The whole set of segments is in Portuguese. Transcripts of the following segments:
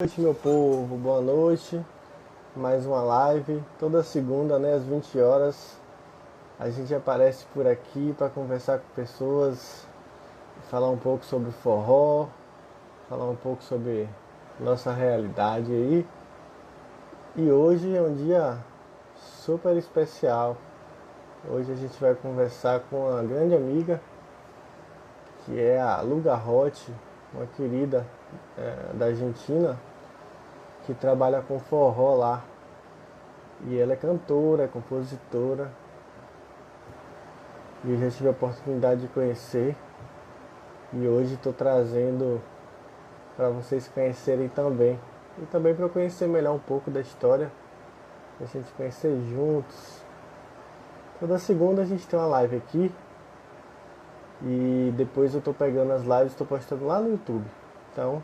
noite, meu povo, boa noite. Mais uma live, toda segunda, né, às 20 horas. A gente aparece por aqui para conversar com pessoas, falar um pouco sobre forró, falar um pouco sobre nossa realidade aí. E hoje é um dia super especial. Hoje a gente vai conversar com uma grande amiga, que é a Lu Garrote, uma querida é, da Argentina, que trabalha com forró lá. E ela é cantora, é compositora. E eu já tive a oportunidade de conhecer. E hoje estou trazendo para vocês conhecerem também. E também para conhecer melhor um pouco da história. Pra gente conhecer juntos. Toda segunda a gente tem uma live aqui. E depois eu estou pegando as lives, estou postando lá no YouTube. Então,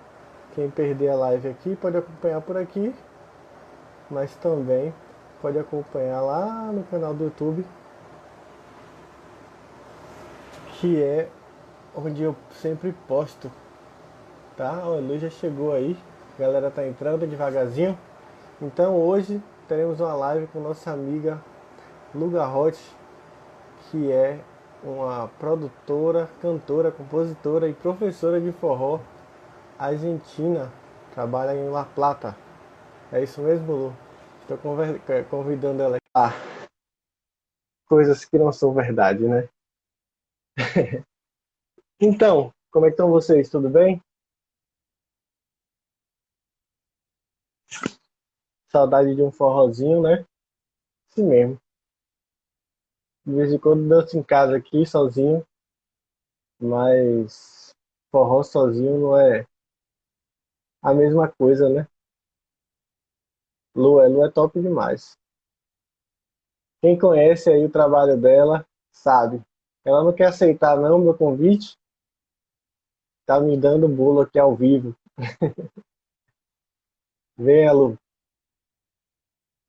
quem perder a live aqui pode acompanhar por aqui, mas também pode acompanhar lá no canal do YouTube, que é onde eu sempre posto, tá? A luz já chegou aí, a galera tá entrando devagarzinho. Então hoje teremos uma live com nossa amiga Luga Hot, que é uma produtora, cantora, compositora e professora de forró argentina, trabalha em La Plata. É isso mesmo, Lu? Estou convidando ela aqui. Ah, coisas que não são verdade, né? então, como é que estão vocês? Tudo bem? Saudade de um forrozinho, né? Assim mesmo. De vez em quando danço em casa aqui, sozinho. Mas forró sozinho não é a mesma coisa, né? Lu, é, Lu é top demais. Quem conhece aí o trabalho dela, sabe. Ela não quer aceitar não meu convite. Tá me dando bolo aqui ao vivo. Venha, Lu.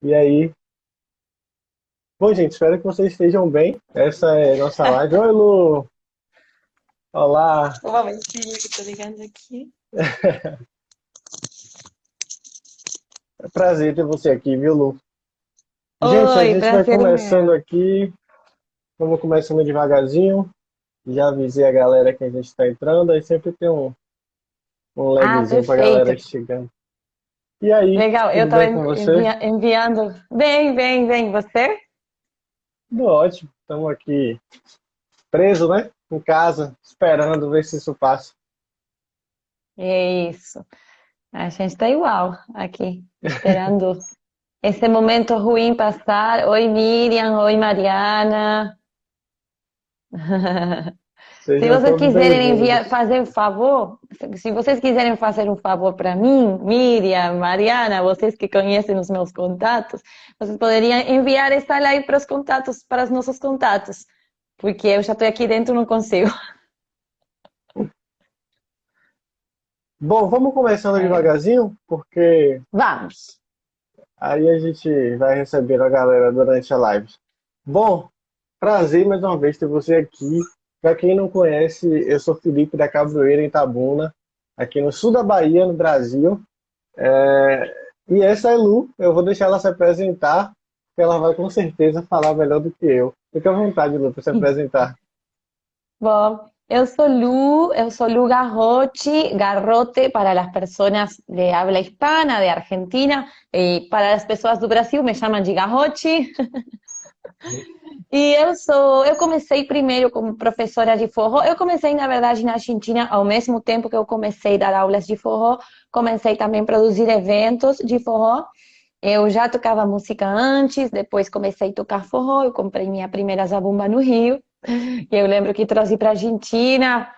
E aí? Bom, gente, espero que vocês estejam bem. Essa é a nossa live. Oi, Lu! Olá! Um momentinho que tô ligando aqui. É prazer ter você aqui, viu, Lu? Gente, Oi, a gente vai prazer começando meu. aqui. Vamos começando devagarzinho. Já avisei a galera que a gente está entrando, aí sempre tem um, um Ah, lagzinho pra perfeito. galera chegando. E aí, Legal, eu você? envia- enviando. Bem, bem, bem. Você? Tudo ótimo. Estamos aqui preso, né? Em casa, esperando ver se isso passa. É isso. A gente tá igual aqui, esperando esse momento ruim passar. Oi, Miriam. Oi, Mariana. Se Sejam vocês quiserem enviar, fazer um favor, se- se vocês quiserem fazer um favor para mim, Miriam, Mariana, vocês que conhecem os meus contatos, vocês poderiam enviar essa live para os contatos, para os nossos contatos, porque eu já estou aqui dentro e não consigo. Bom, vamos começando É. devagarzinho, porque Vamos. Aí a gente vai recebendo a galera durante a live. Bom, prazer mais uma vez ter você aqui. Para quem não conhece, eu sou Felipe da Cabroeira em Itabuna, aqui no sul da Bahia, no Brasil. É, E essa é Lu, eu vou deixar ela se apresentar, porque ela vai com certeza falar melhor do que eu. Fique à vontade, Lu, para se apresentar. Bom, eu sou Lu, eu sou Lu Garrote, Garrote para as pessoas de habla hispana, de Argentina, e para as pessoas do Brasil me chamam de Garrote. E eu sou, eu comecei primeiro como professora de forró. Eu comecei, na verdade, na Argentina, ao mesmo tempo que eu comecei a dar aulas de forró, comecei também a produzir eventos de forró. Eu já tocava música antes, depois comecei a tocar forró, eu comprei minha primeira zabumba no Rio. Eu lembro que trouxe para Argentina,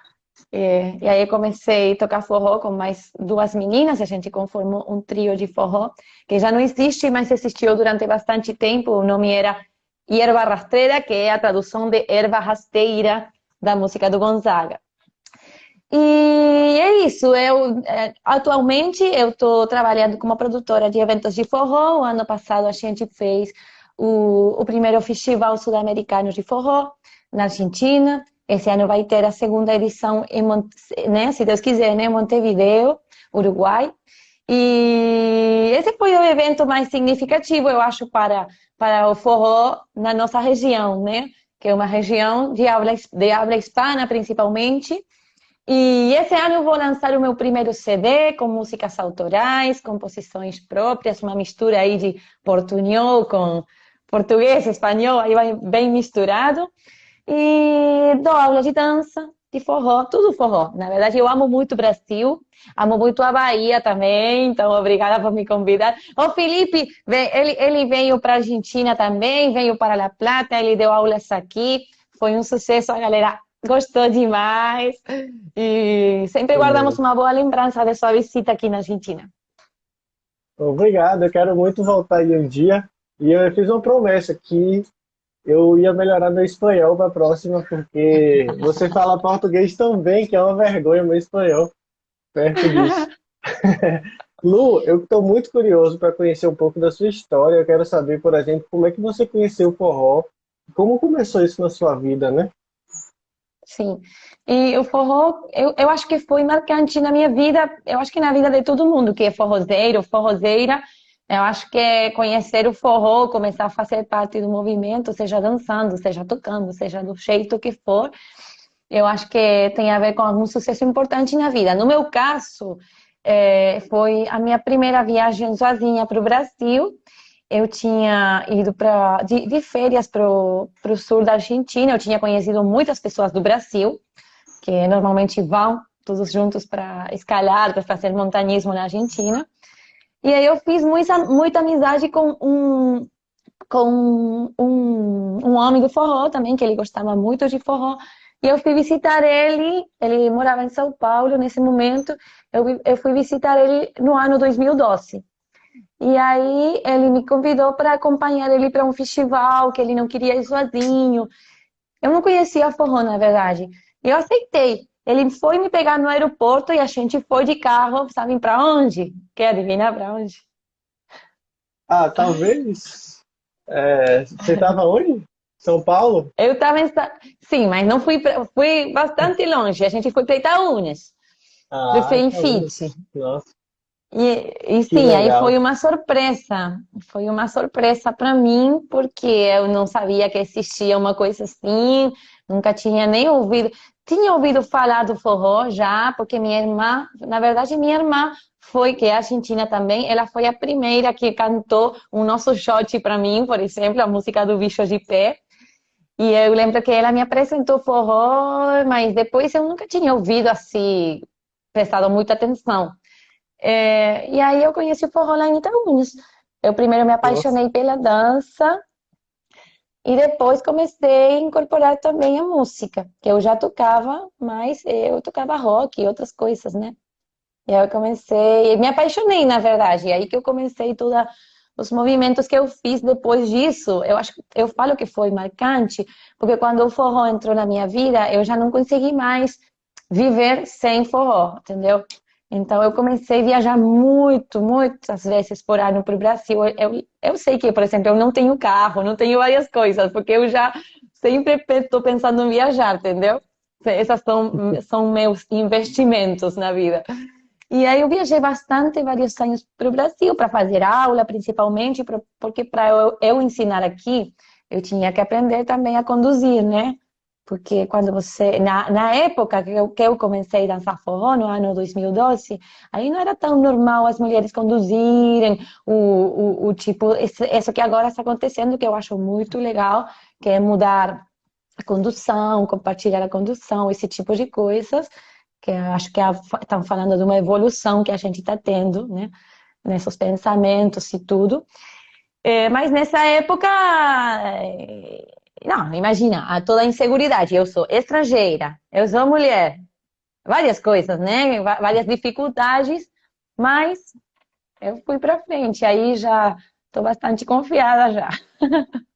e, e aí comecei a tocar forró com mais duas meninas, a gente conformou um trio de forró, que já não existe, mas existiu durante bastante tempo, o nome era Erva Rastreira, que é a tradução de erva rasteira da música do Gonzaga. E é isso, eu eh, atualmente eu estou trabalhando como produtora de eventos de forró. O ano passado a gente fez o, o primeiro festival sul-americano de forró na Argentina. Esse ano vai ter a segunda edição em, né, se Deus quiser, né, Montevideo, Uruguai. E esse foi o evento mais significativo, eu acho, para, para o forró na nossa região, né? Que é uma região de habla, de habla hispana, principalmente. E esse ano vou lançar o meu primeiro CD com músicas autorais, composições próprias, uma mistura aí de portunhol com português, espanhol, aí vai bem misturado. E dou aula de dança, de forró, tudo forró. Na verdade, eu amo muito o Brasil, amo muito a Bahia também, então obrigada por me convidar. O Felipe, ele, ele veio para a Argentina também, veio para La Plata, ele deu aulas aqui, foi um sucesso, a galera gostou demais. E sempre guardamos uma boa lembrança de sua visita aqui na Argentina. Obrigado, eu quero muito voltar aí um dia. E eu fiz uma promessa que eu ia melhorar meu espanhol para a próxima, porque você fala português tão bem que é uma vergonha meu espanhol perto disso. Lu, eu estou muito curioso para conhecer um pouco da sua história. Eu quero saber, por exemplo, como é que você conheceu o forró, como começou isso na sua vida, né? Sim. E o forró, eu, eu acho que foi marcante na minha vida, eu acho que na vida de todo mundo que é forrozeiro, forrozeira. Eu acho que conhecer o forró, começar a fazer parte do movimento, seja dançando, seja tocando, seja do jeito que for, eu acho que tem a ver com algum sucesso importante na vida. No meu caso, é, foi a minha primeira viagem sozinha para o Brasil eu tinha ido para de, de, férias para o sul da Argentina, eu tinha conhecido muitas pessoas do Brasil, que normalmente vão todos juntos para escalar, para fazer montanismo na Argentina. E aí eu fiz muita, muita amizade com um com um, um homem do forró também, que ele gostava muito de forró. E eu fui visitar ele, ele morava em São Paulo nesse momento, eu, eu fui visitar ele no ano 2012. E aí ele me convidou para acompanhar ele para um festival que ele não queria ir sozinho. Eu não conhecia forró, na verdade. E eu aceitei. Ele foi me pegar no aeroporto e a gente foi de carro, sabe para onde? Quer adivinhar para onde? Ah, talvez. É, você estava onde? São Paulo? Eu estava em. Sim, mas não fui. Fui bastante longe. A gente foi para Itaúnas. Ah, eu fui em Fit. Nossa. E, e sim, aí foi uma surpresa. Foi uma surpresa para mim, porque eu não sabia que existia uma coisa assim, nunca tinha nem ouvido. Tinha ouvido falar do forró já, porque minha irmã, na verdade, minha irmã foi, que é argentina também, ela foi a primeira que cantou o nosso shot para mim, por exemplo, a música do Bicho de Pé. E eu lembro que ela me apresentou forró, mas depois eu nunca tinha ouvido assim, prestado muita atenção. É, e aí eu conheci o forró lá em Itaúnas. Eu primeiro me apaixonei Nossa. pela dança e depois comecei a incorporar também a música, que eu já tocava, mas eu tocava rock e outras coisas, né? E aí eu comecei, me apaixonei, na verdade, e aí que eu comecei todos os movimentos que eu fiz depois disso, eu acho, eu falo que foi marcante, porque quando o forró entrou na minha vida, eu já não consegui mais viver sem forró, entendeu? Então, eu comecei a viajar muito, muitas vezes por ano para o Brasil. Eu, eu sei que, por exemplo, eu não tenho carro, não tenho várias coisas, porque eu já sempre estou pensando em viajar, entendeu? Essas são, são meus investimentos na vida. E aí eu viajei bastante, vários anos para o Brasil, para fazer aula, principalmente, porque para eu, eu ensinar aqui, eu tinha que aprender também a conduzir, né? Porque quando você na, na época que eu, que eu comecei a dançar forró no ano 2012 aí não era tão normal as mulheres conduzirem o, o, o tipo isso que agora está acontecendo que eu acho muito legal que é mudar a condução compartilhar a condução esse tipo de coisas que acho que estão falando de uma evolução que a gente está tendo né nesses pensamentos e tudo. É, mas nessa época é, não, imagina, toda a inseguridade. Eu sou estrangeira, eu sou mulher, várias coisas, né? Várias dificuldades, mas eu fui para frente. Aí já estou bastante confiada já.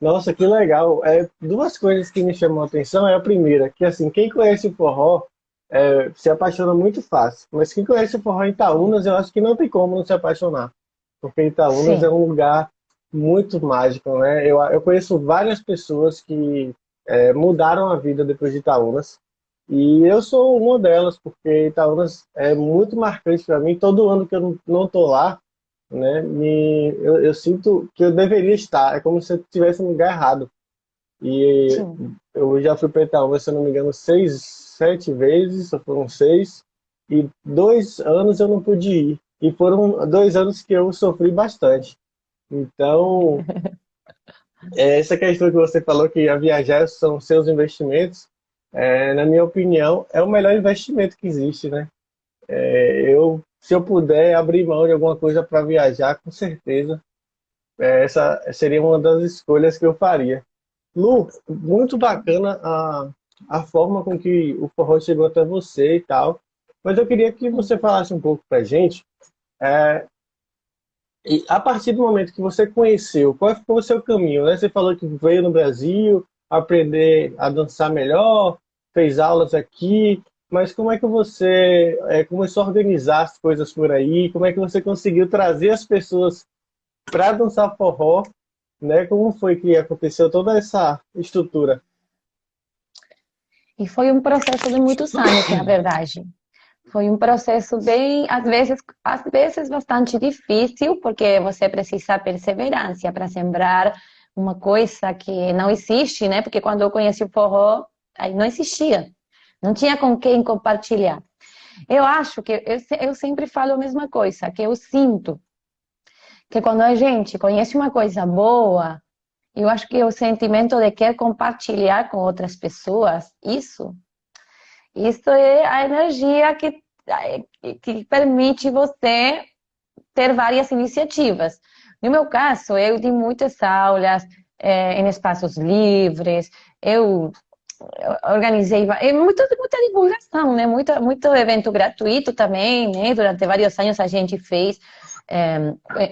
Nossa, que legal. É, duas coisas que me chamam a atenção é a primeira, que assim, quem conhece o forró é, se apaixona muito fácil. Mas quem conhece o forró em Itaúnas, eu acho que não tem como não se apaixonar. Porque Itaúnas Sim. é um lugar muito mágico, né? Eu, eu conheço várias pessoas que é, mudaram a vida depois de Itaúnas. E eu sou uma delas, porque Itaúnas é muito marcante para mim. Todo ano que eu não estou lá, né, me, eu, eu, sinto que eu deveria estar. É como se eu estivesse no lugar errado. E Sim. eu já fui para Itaúnas, se eu não me engano, seis, sete vezes, só foram seis. E dois anos eu não pude ir. E foram dois anos que eu sofri bastante. Então, é, essa questão que você falou que a viajar são seus investimentos, é, na minha opinião, é o melhor investimento que existe, né? É, eu, se eu puder abrir mão de alguma coisa para viajar, com certeza, é, essa seria uma das escolhas que eu faria. Lu, muito bacana a, a forma com que o forró chegou até você e tal, mas eu queria que você falasse um pouco para gente é, e a partir do momento que você conheceu, qual foi o seu caminho? Né? Você falou que veio no Brasil aprender a dançar melhor, fez aulas aqui, mas como é que você é, começou a organizar as coisas por aí? Como é que você conseguiu trazer as pessoas para dançar forró? Né? Como foi que aconteceu toda essa estrutura? E foi um processo de muitos anos, na verdade. Foi um processo bem, às vezes, às vezes bastante difícil, porque você precisa perseverança para sembrar uma coisa que não existe, né? Porque quando eu conheci o forró, aí não existia. Não tinha com quem compartilhar. Eu acho que eu, eu sempre falo a mesma coisa, que eu sinto que quando a gente conhece uma coisa boa, eu acho que o sentimento de querer compartilhar com outras pessoas, isso isso é a energia que, que permite você ter várias iniciativas. No meu caso, eu dei muitas aulas é, em espaços livres, eu organizei é muita, muita divulgação, né? Muito, muito evento gratuito também, né? Durante vários anos a gente fez é,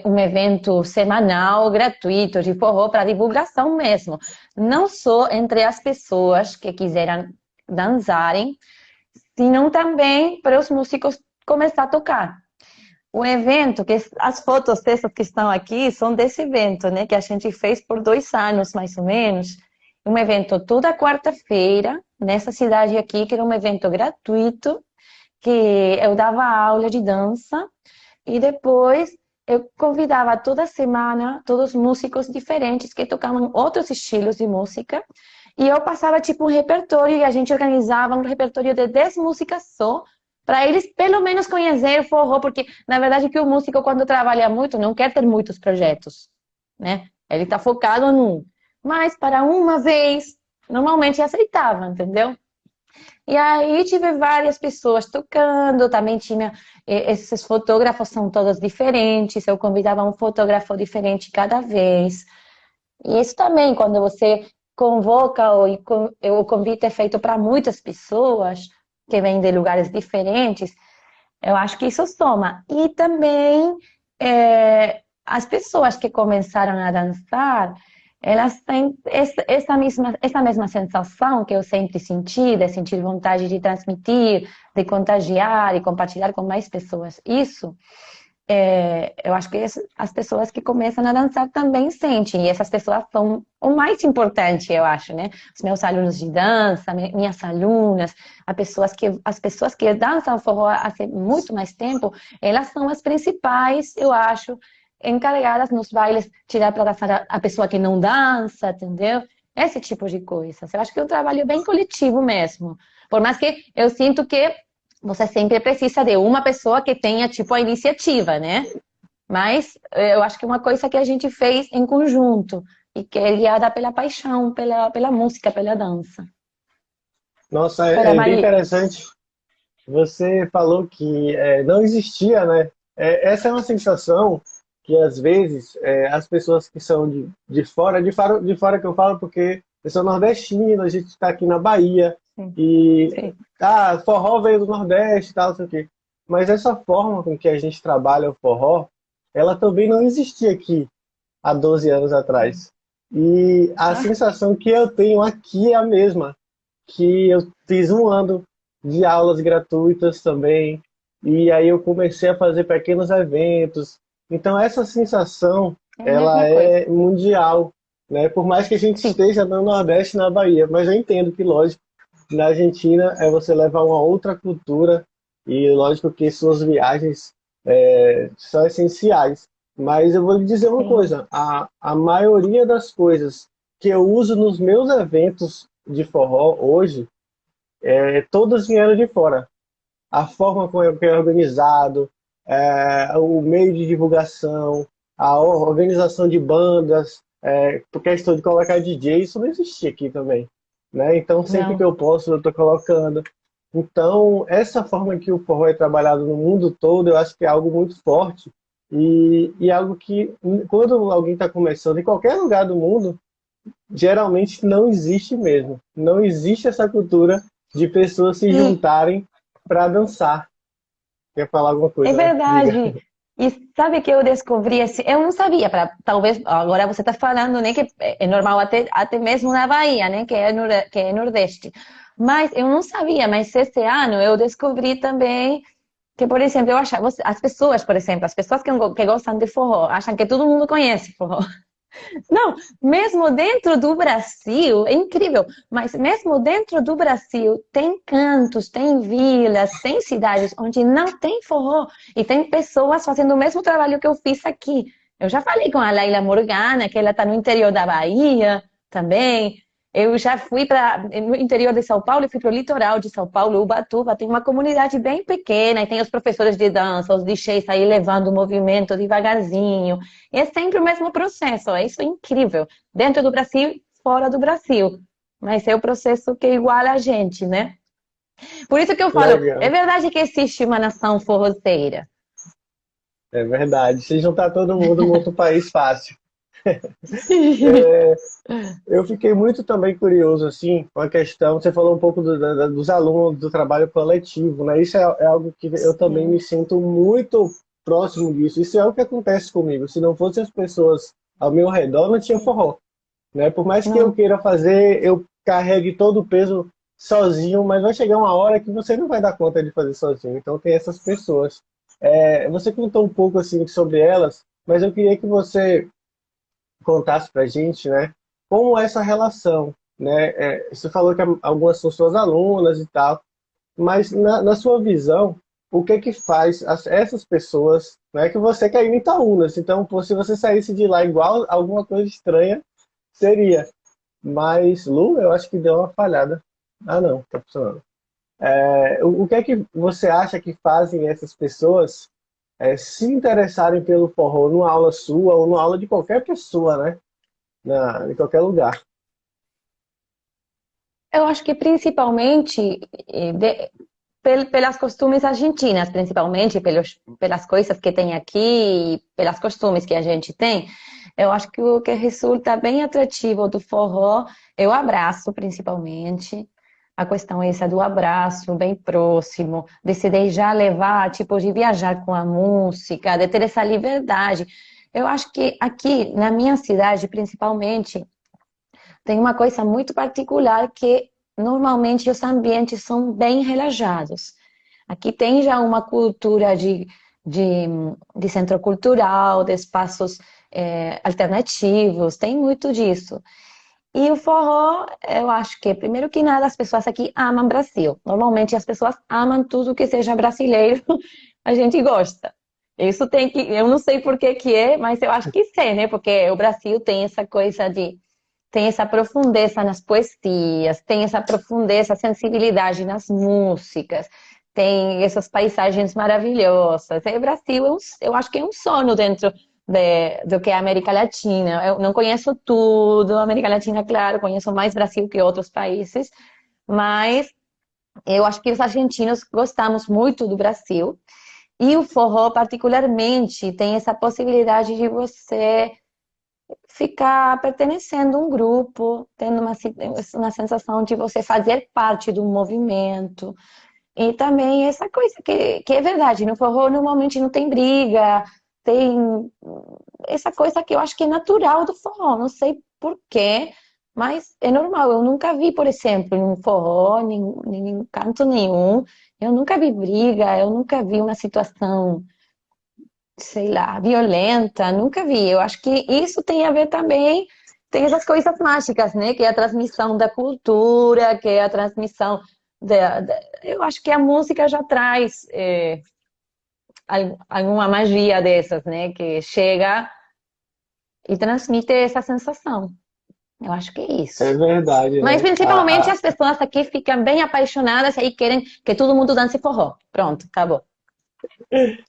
um evento semanal gratuito de forró para divulgação mesmo, não só entre as pessoas que quiseram dançarem, senão também para os músicos começar a tocar. O evento, que as fotos dessas que estão aqui são desse evento, né, que a gente fez por dois anos mais ou menos. Um evento toda quarta-feira nessa cidade aqui, que era um evento gratuito, que eu dava aula de dança e depois eu convidava toda semana todos os músicos diferentes que tocavam outros estilos de música e eu passava tipo um repertório e a gente organizava um repertório de 10 músicas só, para eles pelo menos conhecer forró, porque na verdade que o músico quando trabalha muito não quer ter muitos projetos, né? Ele está focado num. Mas para uma vez, normalmente aceitava, entendeu? E aí tive várias pessoas tocando, também tinha esses fotógrafos são todos diferentes, eu convidava um fotógrafo diferente cada vez. E isso também, quando você convoca o, o convite é feito para muitas pessoas que vêm de lugares diferentes, eu acho que isso soma. E também é, as pessoas que começaram a dançar, elas têm essa mesma, essa mesma sensação que eu sempre senti, de sentir vontade de transmitir, de contagiar e compartilhar com mais pessoas. Isso é, eu acho que as pessoas que começam a dançar também sentem, e essas pessoas são o mais importante, eu acho, né? Os meus alunos de dança, minhas alunas, as pessoas que, as pessoas que dançam forró há muito mais tempo, elas são as principais, eu acho, encarregadas nos bailes, tirar para dançar a pessoa que não dança, entendeu? Esse tipo de coisas. Eu acho que é um trabalho bem coletivo mesmo. Por mais que eu sinto que você sempre precisa de uma pessoa que tenha, tipo, a iniciativa, né? Mas eh, eu acho que é uma coisa que a gente fez em conjunto e que é guiada pela paixão, pela, pela música, pela dança. Nossa, é, é bem interessante. Você falou que é, não existia, né? É, essa é uma sensação que às vezes é, as pessoas que são de, de fora, de fora, de fora que eu falo porque eu sou nordestino, a gente está aqui na Bahia, e, Sim. ah, forró veio do Nordeste tal, sei o quê. Mas essa forma com que a gente trabalha o forró, ela também não existia aqui há 12 anos atrás. E a ah. sensação que eu tenho aqui é a mesma, que eu fiz um ano de aulas gratuitas também, e aí eu comecei a fazer pequenos eventos. Então essa sensação, é ela é mundial, né? Por mais que a gente Sim. esteja no Nordeste, na Bahia, mas eu entendo que, lógico, na Argentina é você levar uma outra cultura e lógico que suas viagens é, são essenciais. Mas eu vou lhe dizer uma Sim. coisa: a, a maioria das coisas que eu uso nos meus eventos de forró hoje, é, todas vieram de fora. A forma como é organizado, é, o meio de divulgação, a organização de bandas, é, questão de colocar DJ, isso não existia aqui também. Né? Então, sempre não. que eu posso, eu estou colocando. Então, essa forma que o forró é trabalhado no mundo todo, eu acho que é algo muito forte e, e algo que, quando alguém está começando em qualquer lugar do mundo, geralmente não existe mesmo. Não existe essa cultura de pessoas se juntarem para dançar. Quer falar alguma coisa? É verdade. E sabe que eu descobri, assim, eu não sabia, para talvez agora você está falando, né, que é normal até, até mesmo na Bahia, né, que é, que é Nordeste. Mas eu não sabia, mas esse ano eu descobri também que, por exemplo, eu achava, as pessoas, por exemplo, as pessoas que, que gostam de forró, acham que todo mundo conhece forró. Não, mesmo dentro do Brasil, é incrível, mas mesmo dentro do Brasil, tem cantos, tem vilas, tem cidades onde não tem forró e tem pessoas fazendo o mesmo trabalho que eu fiz aqui. Eu já falei com a Laila Morgana, que ela está no interior da Bahia também. Eu já fui para no interior de São Paulo, fui para o litoral de São Paulo, Ubatuba, tem uma comunidade bem pequena e tem os professores de dança, os DJs aí levando o movimento devagarzinho. E é sempre o mesmo processo, é isso é incrível. Dentro do Brasil, e fora do Brasil. Mas é o processo que iguala a gente, né? Por isso que eu falo, Legal. é verdade que existe uma nação forrozeira. É verdade. Se juntar todo mundo, monta um país fácil. É, eu fiquei muito também curioso assim com a questão. Você falou um pouco do, do, dos alunos do trabalho coletivo, né? Isso é, é algo que eu também me sinto muito próximo disso. Isso é o que acontece comigo. Se não fossem as pessoas ao meu redor, não tinha forró. Né? Por mais que eu queira fazer, eu carregue todo o peso sozinho, mas vai chegar uma hora que você não vai dar conta de fazer sozinho. Então tem essas pessoas. É, você contou um pouco assim sobre elas, mas eu queria que você contasse para a gente, né, como é essa relação, né? É, você falou que algumas são suas alunas e tal, mas na, na sua visão, o que que faz as, essas pessoas, né, que você quer ir em Itaúnas, então se você saísse de lá igual alguma coisa estranha, seria. Mas Lu, eu acho que deu uma falhada. Ah, não, tá funcionando. É, o, o que é que você acha que fazem essas pessoas é, se interessarem pelo forró numa aula sua ou numa aula de qualquer pessoa, né? Na, em qualquer lugar. Eu acho que principalmente de, pelas costumes argentinas, principalmente pelos, pelas coisas que tem aqui, pelas costumes que a gente tem. Eu acho que o que resulta bem atrativo do forró é o abraço, principalmente a questão essa do abraço bem próximo, de deixar levar, tipo, de viajar com a música, de ter essa liberdade. Eu acho que aqui, na minha cidade, principalmente, tem uma coisa muito particular que normalmente os ambientes são bem relaxados. Aqui tem já uma cultura de, de, de centro cultural, de espaços é, alternativos, tem muito disso. E o forró, eu acho que, primeiro que nada, as pessoas aqui amam Brasil. Normalmente as pessoas amam tudo que seja brasileiro, a gente gosta. Isso tem que, eu não sei por que que é, mas eu acho que sei, né? Porque o Brasil tem essa coisa de, tem essa profundeza nas poesias, tem essa profundeza, sensibilidade nas músicas, tem essas paisagens maravilhosas. E o Brasil, eu, eu acho que é um sono dentro de, do que a América Latina. Eu não conheço tudo, América Latina, claro, conheço mais Brasil que outros países, mas eu acho que os argentinos gostamos muito do Brasil. E o forró, particularmente, tem essa possibilidade de você ficar pertencendo a um grupo, tendo uma, uma sensação de você fazer parte do movimento. E também essa coisa que, que é verdade, no forró normalmente não tem briga, tem essa coisa que eu acho que é natural do forró, não sei porquê, mas é normal. Eu nunca vi, por exemplo, em um forró, em canto nenhum, eu nunca vi briga, eu nunca vi uma situação, sei lá, violenta, nunca vi. Eu acho que isso tem a ver também tem essas coisas mágicas, né? Que é a transmissão da cultura, que é a transmissão da, da eu acho que a música já traz é, alguma magia dessas, né? Que chega e transmite essa sensação. Eu acho que é isso. É verdade. Né? Mas principalmente ah, as pessoas aqui ficam bem apaixonadas e querem que todo mundo dance forró. Pronto, acabou.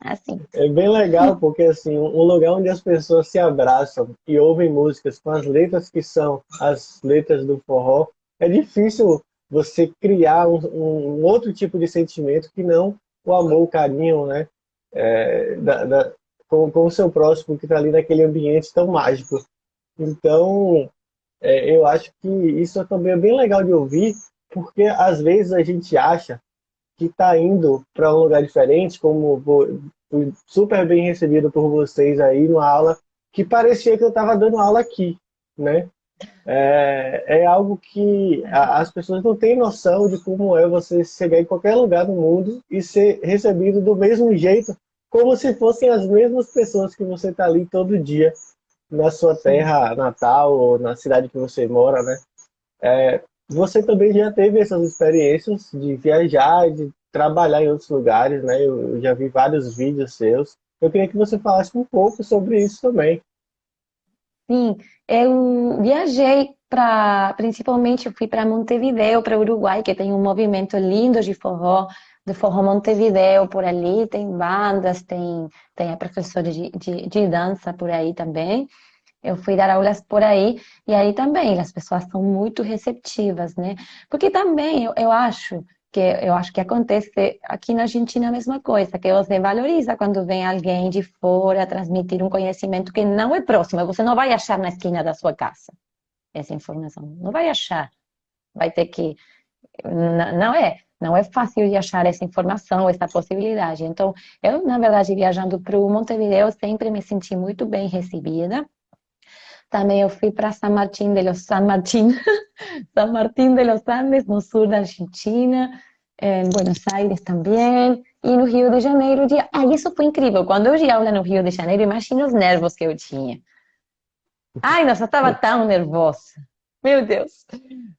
Assim. É bem legal porque assim, um lugar onde as pessoas se abraçam e ouvem músicas com as letras que são as letras do forró, é difícil você criar um, um outro tipo de sentimento que não o amor, o carinho, né? É, da, da, com, com o seu próximo que está ali naquele ambiente tão mágico. Então, é, eu acho que isso também é bem legal de ouvir, porque às vezes a gente acha que está indo para um lugar diferente, como fui super bem recebido por vocês aí numa aula, que parecia que eu estava dando aula aqui, né? É, é algo que a, as pessoas não têm noção de como é você chegar em qualquer lugar do mundo e ser recebido do mesmo jeito, como se fossem as mesmas pessoas que você está ali todo dia na sua terra natal ou na cidade que você mora, né? É, você também já teve essas experiências de viajar, de trabalhar em outros lugares, né? Eu, já vi vários vídeos seus. Eu queria que você falasse um pouco sobre isso também. Sim, eu viajei para, principalmente fui para Montevideo, para Uruguai, que tem um movimento lindo de forró, de forró Montevideo por ali, tem bandas, tem, tem a professora de, de, de dança por aí também. Eu fui dar aulas por aí, e aí também as pessoas são muito receptivas, né? Porque também eu, eu acho que eu acho que acontece aqui na Argentina a mesma coisa, que você valoriza quando vem alguém de fora transmitir um conhecimento que não é próximo, você não vai achar na esquina da sua casa essa informação, não vai achar, vai ter que, não é, não é fácil de achar essa informação, essa possibilidade. Então, eu, na verdade, viajando para o Montevideo, sempre me senti muito bem recebida, também eu fui para San Martín de los San Martín, San Martín de los Andes, no sul da Argentina, em Buenos Aires também, e no Rio de Janeiro. Dia... Ah, isso foi incrível. Quando eu ia aula no Rio de Janeiro, imagina os nervos que eu tinha. Ai, nossa, eu estava tão nervosa. Meu Deus.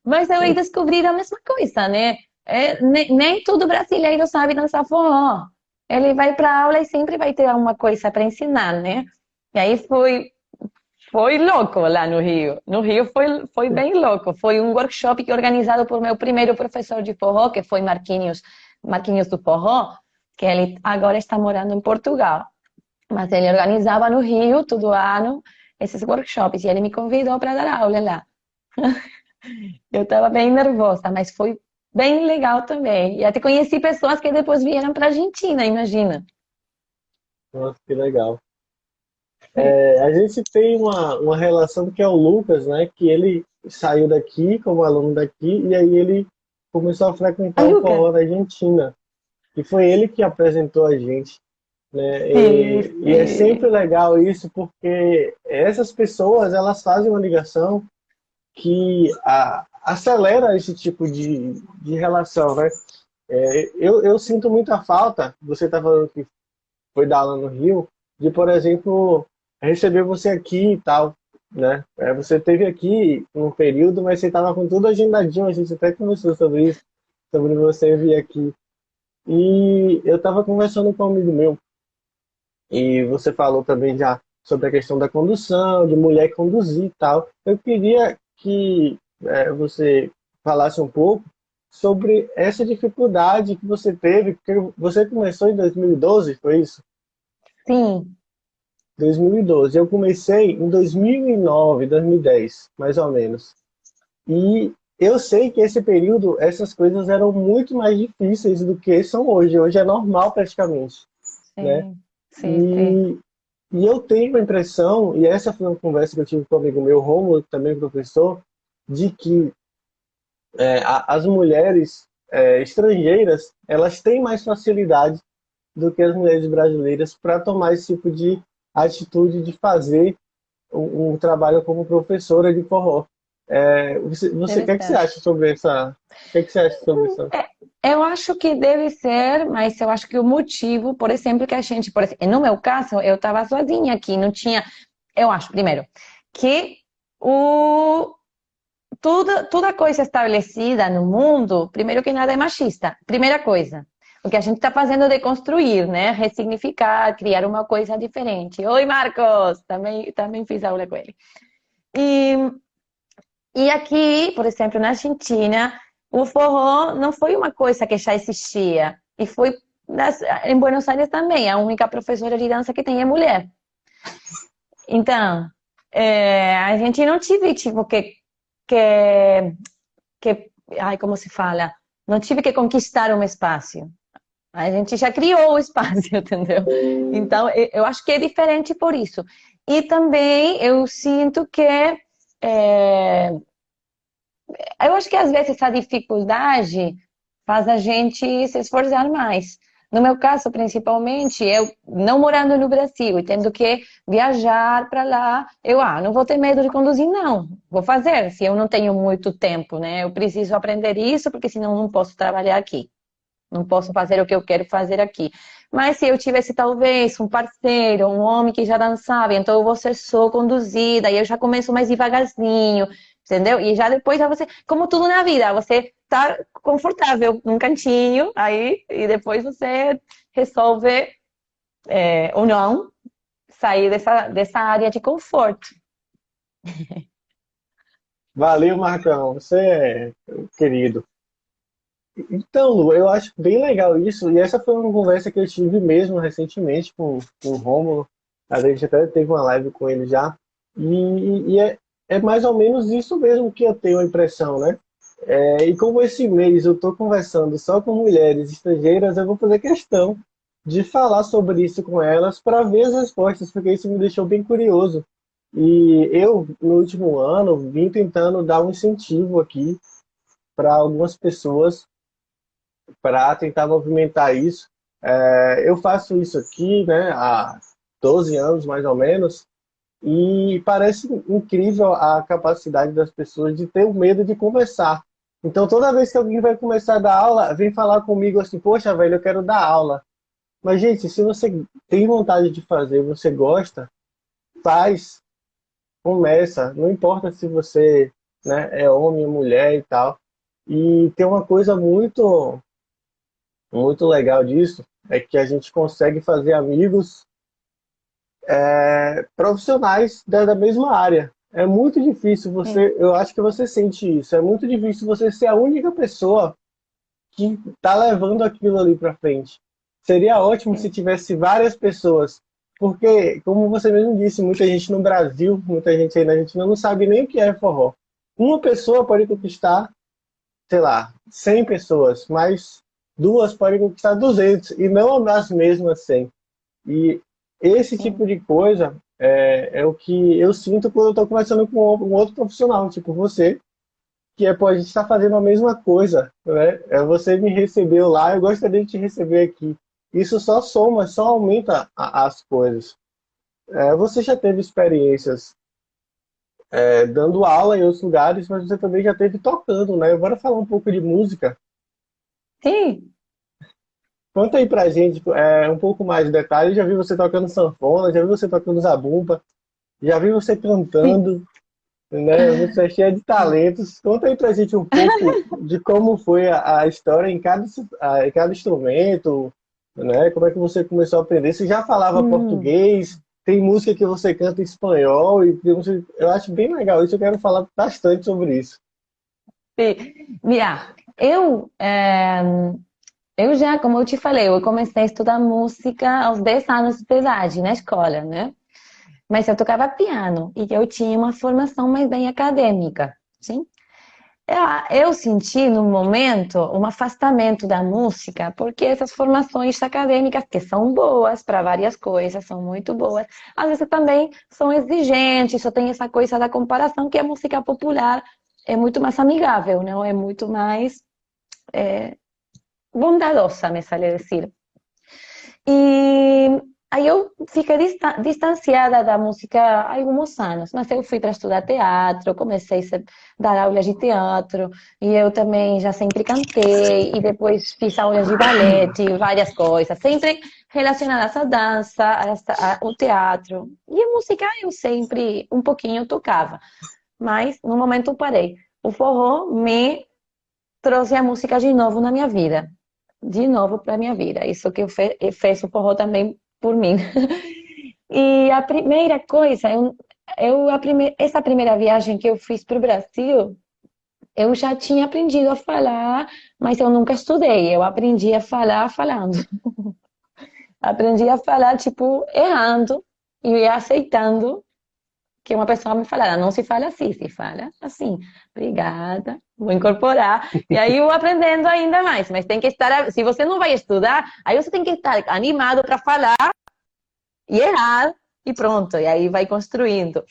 Mas eu aí descobri a mesma coisa, né? É, nem, nem todo brasileiro sabe dançar forró. Ele vai para aula e sempre vai ter alguma coisa para ensinar, né? E aí foi foi louco lá no Rio. No Rio foi, foi bem louco. Foi um workshop organizado por meu primeiro professor de forró, que foi Marquinhos, Marquinhos do Forró, que ele agora está morando em Portugal. Mas ele organizava no Rio, todo ano, esses workshops. E ele me convidou para dar aula lá. Eu estava bem nervosa, mas foi bem legal também. E até conheci pessoas que depois vieram para a Argentina, imagina. Nossa, que legal. É, a gente tem uma, uma relação que é o Lucas, né? Que ele saiu daqui como aluno daqui e aí ele começou a frequentar o forró na Argentina. E foi ele que apresentou a gente. Né? E, sim. e, é sempre legal isso porque essas pessoas elas fazem uma ligação que a, acelera esse tipo de, de relação, né? É, eu, eu sinto muita falta, você está falando que foi dar aula no Rio, de, por exemplo, receber você aqui e tal, né? É, você teve aqui um período, mas você estava com tudo agendadinho, a gente até conversou sobre isso, sobre você vir aqui. E eu estava conversando com um amigo meu, e você falou também já sobre a questão da condução, de mulher conduzir e tal. Eu queria que é, você falasse um pouco sobre essa dificuldade que você teve, porque você começou em 2012, foi isso? Sim, 2012. Eu comecei em 2009, 2010, mais ou menos. E eu sei que esse período, essas coisas eram muito mais difíceis do que são hoje. Hoje é normal praticamente. Sim, né? sim, e, sim. e eu tenho a impressão, e essa foi uma conversa que eu tive com um amigo meu, Romulo, também professor, de que é, as mulheres é, estrangeiras, elas têm mais facilidade do que as mulheres brasileiras para tomar esse tipo de a atitude de fazer um, um trabalho como professora de forró. É, você, o é que você acha sobre essa? O que, é que você acha sobre isso? É, eu acho que deve ser, mas eu acho que o motivo, por exemplo, que a gente, por exemplo, no meu caso, eu estava sozinha aqui, não tinha. Eu acho, primeiro, que o, toda, toda coisa estabelecida no mundo, primeiro que nada, é machista. Primeira coisa. O que a gente está fazendo de construir, né? Ressignificar, criar uma coisa diferente. Oi, Marcos! Também, também fiz aula com ele. E, e aqui, por exemplo, na Argentina, o forró não foi uma coisa que já existia. E foi nas, em Buenos Aires também. A única professora de dança que tem é mulher. Então, é, a gente não tive tipo que, que, que, ai, como se fala? Não tive que conquistar um espaço. A gente já criou o espaço, entendeu? Então, eu acho que é diferente por isso. E também eu sinto que é, eu acho que às vezes essa dificuldade faz a gente se esforçar mais. No meu caso, principalmente, eu não morando no Brasil e tendo que viajar para lá, eu ah, não vou ter medo de conduzir, não. Vou fazer, se eu não tenho muito tempo, né? Eu preciso aprender isso, porque senão não posso trabalhar aqui. Não posso fazer o que eu quero fazer aqui. Mas se eu tivesse talvez um parceiro, um homem que já dançava, então eu vou ser só conduzida, e eu já começo mais devagarzinho, entendeu? E já depois você, como tudo na vida, você tá confortável num cantinho, aí, e depois você resolve, é, ou não, sair dessa, dessa área de conforto. Valeu, Marcão, você é querido. Então, Lu, eu acho bem legal isso, e essa foi uma conversa que eu tive mesmo recentemente com, com o Rômulo, a gente até teve uma live com ele já, e, e é, é mais ou menos isso mesmo que eu tenho a impressão, né? É, e como esse mês eu estou conversando só com mulheres estrangeiras, eu vou fazer questão de falar sobre isso com elas para ver as respostas, porque isso me deixou bem curioso. E eu, no último ano, vim tentando dar um incentivo aqui para algumas pessoas para tentar movimentar isso. É, eu faço isso aqui né, há 12 anos, mais ou menos, e parece incrível a capacidade das pessoas de ter o medo de conversar. Então, toda vez que alguém vai começar a dar aula, vem falar comigo assim: Poxa, velho, eu quero dar aula. Mas, gente, se você tem vontade de fazer, você gosta, faz, começa. Não importa se você né, é homem ou mulher e tal. E tem uma coisa muito, muito legal disso, é que a gente consegue fazer amigos é, profissionais da, da, mesma área. É muito difícil você, é. eu acho que você sente isso, é muito difícil você ser a única pessoa que está levando aquilo ali para frente. Seria ótimo é. se tivesse várias pessoas, porque, como você mesmo disse, muita gente no Brasil, muita gente aí na Argentina não sabe nem o que é forró. Uma pessoa pode conquistar, sei lá, 100 pessoas, mas duas podem conquistar 200 e não as mesmas 100. E esse tipo de coisa é, é o que eu sinto quando eu estou conversando com um outro profissional, tipo você, que é, pô, a gente está fazendo a mesma coisa, né? É, você me recebeu lá, eu gostaria de te receber aqui. Isso só soma, só aumenta a, as coisas. É, você já teve experiências é, dando aula em outros lugares, mas você também já teve tocando, né? Bora falar um pouco de música. Sim, Conta aí pra gente é, um pouco mais de detalhes. Já vi você tocando sanfona, já vi você tocando zabumba, já vi você cantando, né? Você é cheia de talentos. Conta aí pra gente um pouco de como foi a, a história em cada, a, em cada instrumento, né? Como é que você começou a aprender? Você já falava hum. português? Tem música que você canta em espanhol e eu acho bem legal isso. Eu quero falar bastante sobre isso. Mira, eu é eu já, como eu te falei, eu comecei a estudar música aos 10 anos de idade na escola, né? Mas eu tocava piano e eu tinha uma formação mais bem acadêmica, sim? Eu senti no momento um afastamento da música, porque essas formações acadêmicas, que são boas para várias coisas, são muito boas, às vezes também são exigentes, só tem essa coisa da comparação que a música popular é muito mais amigável, não? É muito mais é, bondadosa, me sale decir. E aí eu fiquei distanciada da música há alguns anos, mas eu fui para estudar teatro, comecei a dar aulas de teatro, e eu também já sempre cantei, e depois fiz aulas de ballet, várias coisas, sempre relacionadas à dança, ao teatro. E a música eu sempre um pouquinho tocava. Mas no momento parei. O forró me trouxe a música de novo na minha vida, de novo para minha vida. Isso que fe fez o forró também por mim. e a primeira coisa, eu, eu a prime essa primeira viagem que eu fiz para o Brasil, eu já tinha aprendido a falar, mas eu nunca estudei. Eu aprendi a falar falando. aprendi a falar, tipo, errando e aceitando que uma pessoa me falara. Não se fala assim, se fala assim. Obrigada, vou incorporar. E aí eu aprendendo ainda mais. Mas tem que estar. Se você não vai estudar, aí você tem que estar animado para falar e errar e pronto. E aí vai construindo.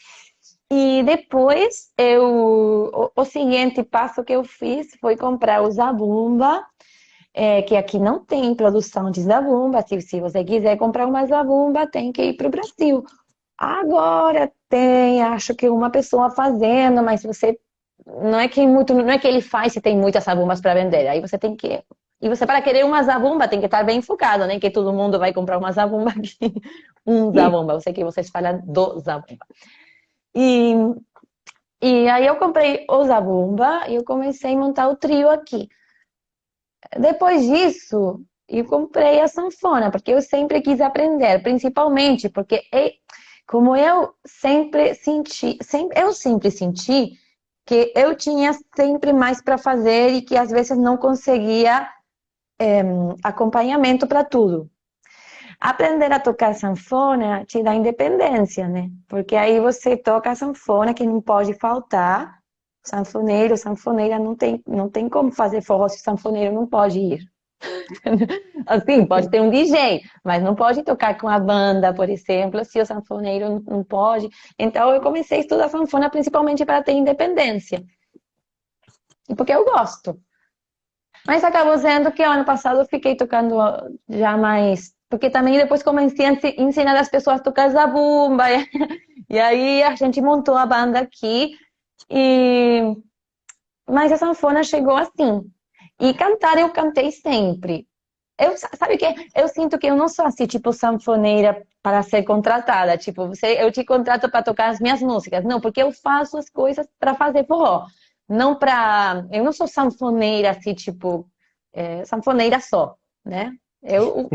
E depois, eu, o, o, seguinte passo que eu fiz foi comprar o Zabumba, é, que aqui não tem produção de Zabumba. Se, se você quiser comprar uma Zabumba, tem que ir para o Brasil. Agora tem, acho que uma pessoa fazendo, mas você não é que muito, não é que ele faz se tem muitas zabumbas para vender. Aí você tem que e você para querer uma zabumba tem que estar bem focado, né? Que todo mundo vai comprar uma zabumba aqui, um zabumba. Eu sei que vocês falam do zabumba. E, e aí eu comprei o Zabumba e eu comecei a montar o trio aqui. Depois disso, eu comprei a sanfona, porque eu sempre quis aprender, principalmente porque é, como eu sempre senti, sempre, eu sempre senti que eu tinha sempre mais para fazer e que às vezes não conseguia é, acompanhamento para tudo. Aprender a tocar sanfona te dá independência, né? Porque aí você toca a sanfona que não pode faltar. Sanfoneiro, sanfoneira não tem, não tem como fazer forró se o sanfoneiro não pode ir. assim, pode ter um DJ, mas não pode tocar com a banda, por exemplo, se o sanfoneiro não pode. Então eu comecei a estudar sanfona principalmente para ter independência. E porque eu gosto. Mas acabou sendo que ano passado eu fiquei tocando já mais porque também depois comecei a ensinar as pessoas a tocar zabumba. E aí a gente montou a banda aqui. E... Mas a sanfona chegou assim. E cantar eu cantei sempre. Eu, sabe que eu sinto que eu não sou assim, tipo, sanfoneira para ser contratada. Tipo, você, eu te contrato para tocar as minhas músicas. Não, porque eu faço as coisas para fazer forró. Não para. Eu não sou sanfoneira assim, tipo, é, sanfoneira só, né? Eu,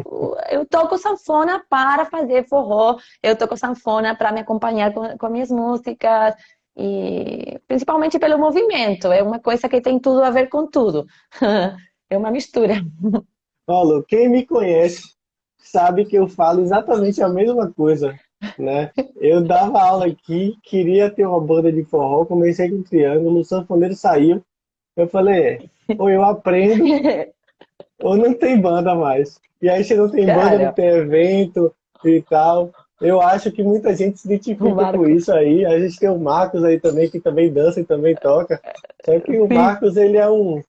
eu toco sanfona para fazer forró, eu toco sanfona para me acompanhar com, com minhas músicas, e principalmente pelo movimento, é uma coisa que tem tudo a ver com tudo. É uma mistura. Paulo, quem me conhece sabe que eu falo exatamente a mesma coisa, né? Eu dava aula aqui, queria ter uma banda de forró, comecei com triângulo, o sanfoneiro saiu, eu falei, ou eu aprendo ou não tem banda mais. E aí, se não tem Cara. banda, não tem evento e tal. Eu acho que muita gente se identifica com isso aí. A gente tem o Marcos aí também, que também dança e também toca. Só que o Marcos, ele é um,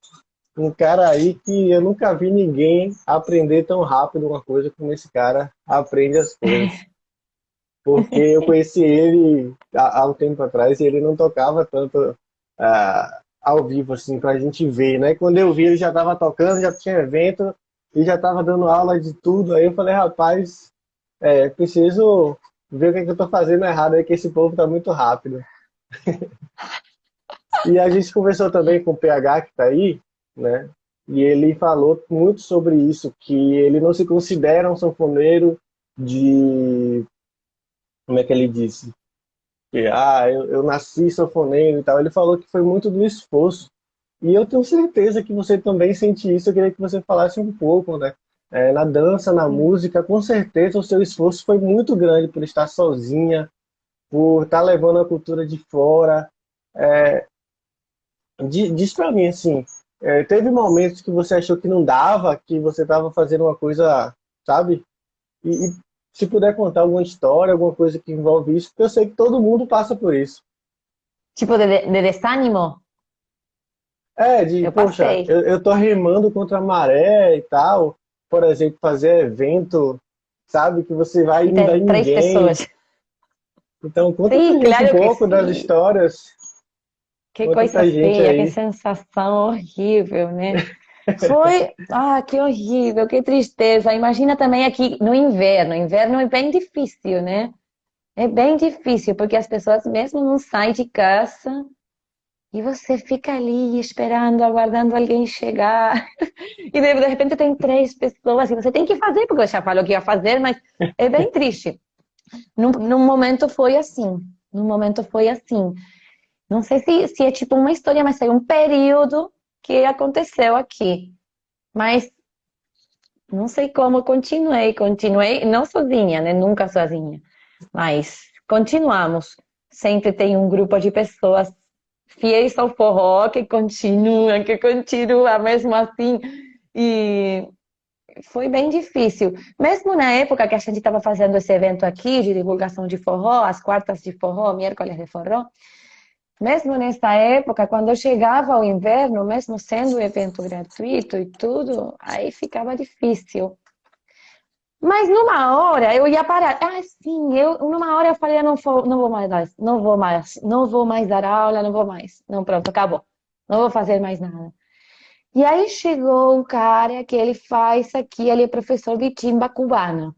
um cara aí que eu nunca vi ninguém aprender tão rápido uma coisa como esse cara aprende as coisas. Porque eu conheci ele há, há um tempo atrás e ele não tocava tanto uh, ao vivo, assim, pra gente ver, né? Quando eu vi, ele já tava tocando, já tinha evento e já tava dando aula de tudo. Aí eu falei, rapaz, é, preciso ver o que, é que eu tô fazendo errado aí, que esse povo tá muito rápido. e a gente conversou também com o PH, que tá aí, né? E ele falou muito sobre isso, que ele não se considera um sanfoneiro de... Como é que ele disse? que ah, eu, eu nasci sanfoneiro e tal. Ele falou que foi muito do esforço. E eu tenho certeza que você também sente isso. Eu queria que você falasse um pouco, né? É, na dança, na música, com certeza o seu esforço foi muito grande por estar sozinha, por estar levando a cultura de fora. É, diz para mim assim, é, teve momentos que você achou que não dava, que você estava fazendo uma coisa, sabe? E, e se puder contar alguma história, alguma coisa que envolve isso, porque eu sei que todo mundo passa por isso. Tipo de, de desânimo? É, de, eu poxa, eu, eu tô remando contra a maré e tal. Por exemplo, fazer evento, sabe? Que você vai e não três ninguém. pessoas. Então, conta Sim, claro um pouco das histórias. Que conta coisa feia, que sensação horrível, né? Foi, ah, que horrível, que tristeza. Imagina também aqui no inverno. Inverno é bem difícil, né? É bem difícil, porque as pessoas mesmo não saem de casa E você fica ali esperando, aguardando alguém chegar. E de repente tem três pessoas e você tem que fazer, porque eu já falou que ia fazer, mas é bem triste. Num, num momento foi assim. Num momento foi assim. Não sei se, se é tipo uma história, mas é um período que aconteceu aqui. Mas não sei como continuei, continuei, não sozinha, né? Nunca sozinha. Mas continuamos. Sempre tem um grupo de pessoas fiéis ao forró que continuam, que continuam mesmo assim. E foi bem difícil. Mesmo na época que a gente estava fazendo esse evento aqui de divulgação de forró, as quartas de forró, miércoles de forró, mesmo nessa época, quando chegava o inverno, mesmo sendo um evento gratuito e tudo, aí ficava difícil. Mas numa hora eu ia parar. Ah, sim, eu numa hora eu falei, não vou, não vou mais, não vou mais, não vou mais dar aula, não vou mais. Não, pronto, acabou. Não vou fazer mais nada. E aí chegou um cara que ele faz aqui, ele é professor de timba cubana.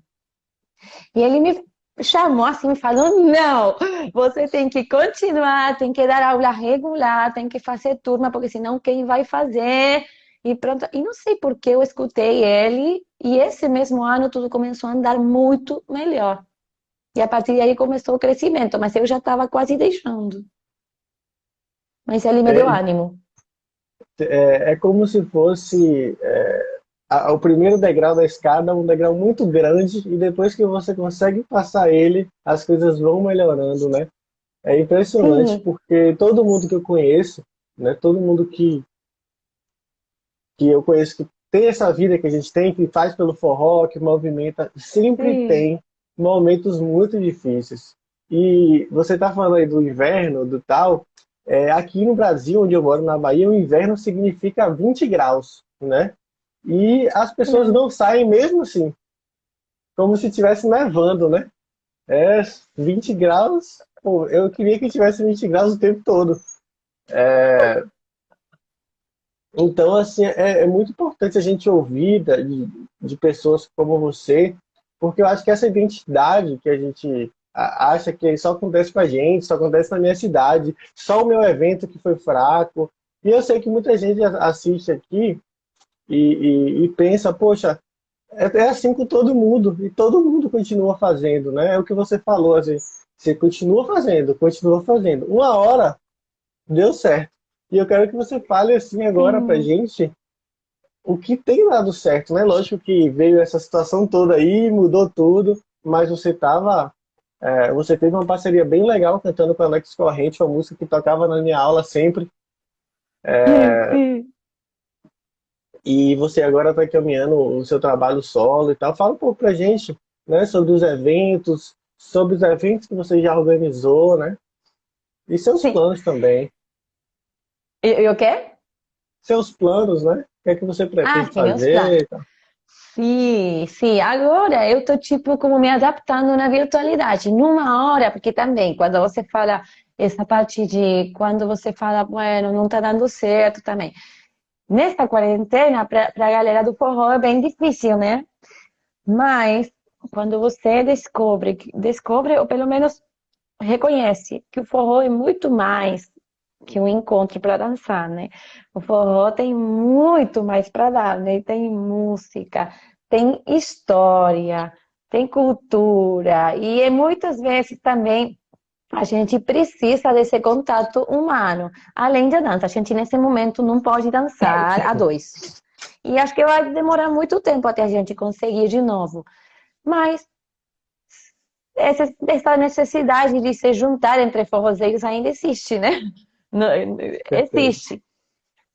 E ele me chamou assim, falou: não, você tem que continuar, tem que dar aula regular, tem que fazer turma, porque senão quem vai fazer? E pronto. E não sei por que eu escutei ele, e esse mesmo ano tudo começou a andar muito melhor. E a partir daí começou o crescimento, mas eu já estava quase deixando. Mas ele me é, deu ânimo. É, é como se fosse. É a, o primeiro degrau da escada um degrau muito grande e depois que você consegue passar ele, as coisas vão melhorando, né? É impressionante Sim. porque todo mundo que eu conheço, né, todo mundo que que eu conheço que tem essa vida que a gente tem, que faz pelo forró, que movimenta, sempre Sim. tem momentos muito difíceis. E você está falando aí do inverno, do tal, é, aqui no Brasil, onde eu moro, na Bahia, o inverno significa 20 graus, né? E as pessoas não saem mesmo assim. Como se estivesse nevando, né? É 20 graus. Pô, eu queria que tivesse 20 graus o tempo todo. É... Então, assim, é, é, muito importante a gente ouvir de, de pessoas como você, porque eu acho que essa identidade que a gente acha que só acontece com a gente, só acontece na minha cidade, só o meu evento que foi fraco. E eu sei que muita gente assiste aqui e, e, e pensa, poxa, é, é, assim com todo mundo, e todo mundo continua fazendo, né? É o que você falou, assim, você continua fazendo, continua fazendo. Uma hora deu certo. E eu quero que você fale assim agora Sim. pra gente o que tem dado certo, né? Lógico que veio essa situação toda aí, mudou tudo, mas você tava. É, você teve uma parceria bem legal cantando com a Alex Corrente, uma música que tocava na minha aula sempre. É, e você agora está caminhando o seu trabalho solo e tal. Fala um pouco pra gente, né, sobre os eventos, sobre os eventos que você já organizou, né? E seus Sim. planos também. E, o quê? Seus planos, né? O que é que você pretende ah, fazer? Sim, sim. Agora eu tô tipo como me adaptando na virtualidade. Numa hora, porque também quando você fala essa parte de quando você fala, bueno, não tá dando certo também nessa quarentena, para a galera do forró é bem difícil, né? Mas quando você descobre, descobre ou pelo menos reconhece que o forró é muito mais que um encontro para dançar, né? O forró tem muito mais para dar, né? Tem música, tem história, tem cultura e é muitas vezes também a gente precisa desse contato humano. Além da dança, a gente nesse momento não pode dançar a dois. E acho que vai demorar muito tempo até a gente conseguir de novo. Mas essa, essa necessidade de se juntar entre forrozeiros ainda existe, né? Existe.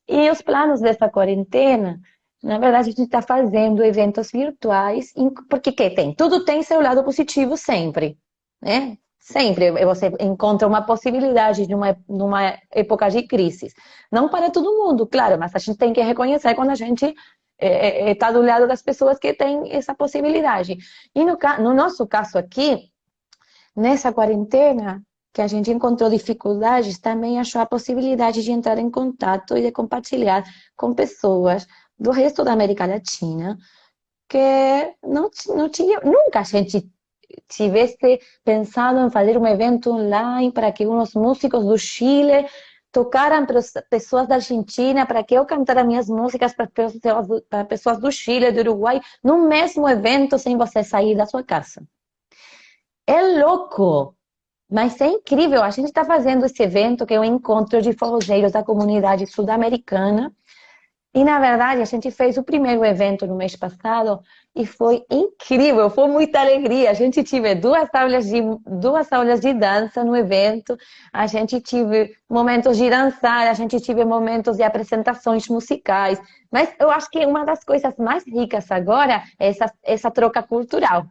E os planos dessa quarentena, na verdade, a gente está fazendo eventos virtuais, porque que tem? Tudo tem seu lado positivo sempre, né? Sempre você encontra uma possibilidade de uma, numa época de crise. Não para todo mundo, claro, mas a gente tem que reconhecer quando a gente está é, é, é tá do lado das pessoas que têm essa possibilidade. E no, no nosso caso aqui, nessa quarentena, que a gente encontrou dificuldades, também achou a possibilidade de entrar em contato e de compartilhar com pessoas do resto da América Latina que não, não tinha, nunca a gente tivesse pensado em fazer um evento online para que uns músicos do Chile tocaram pessoas da Argentina, para que eu cantara minhas músicas para pessoas, para pessoas do Chile, do Uruguai, no mesmo evento, sem você sair da sua casa. É louco, mas é incrível. A gente está fazendo esse evento, que é um encontro de forrozeiros da comunidade sul-americana, e, na verdade, a gente fez o primeiro evento no mês passado e foi incrível, foi muita alegria. A gente tive duas aulas de, duas aulas de dança no evento, a gente tive momentos de dançar, a gente tive momentos de apresentações musicais. Mas eu acho que uma das coisas mais ricas agora é essa, essa troca cultural.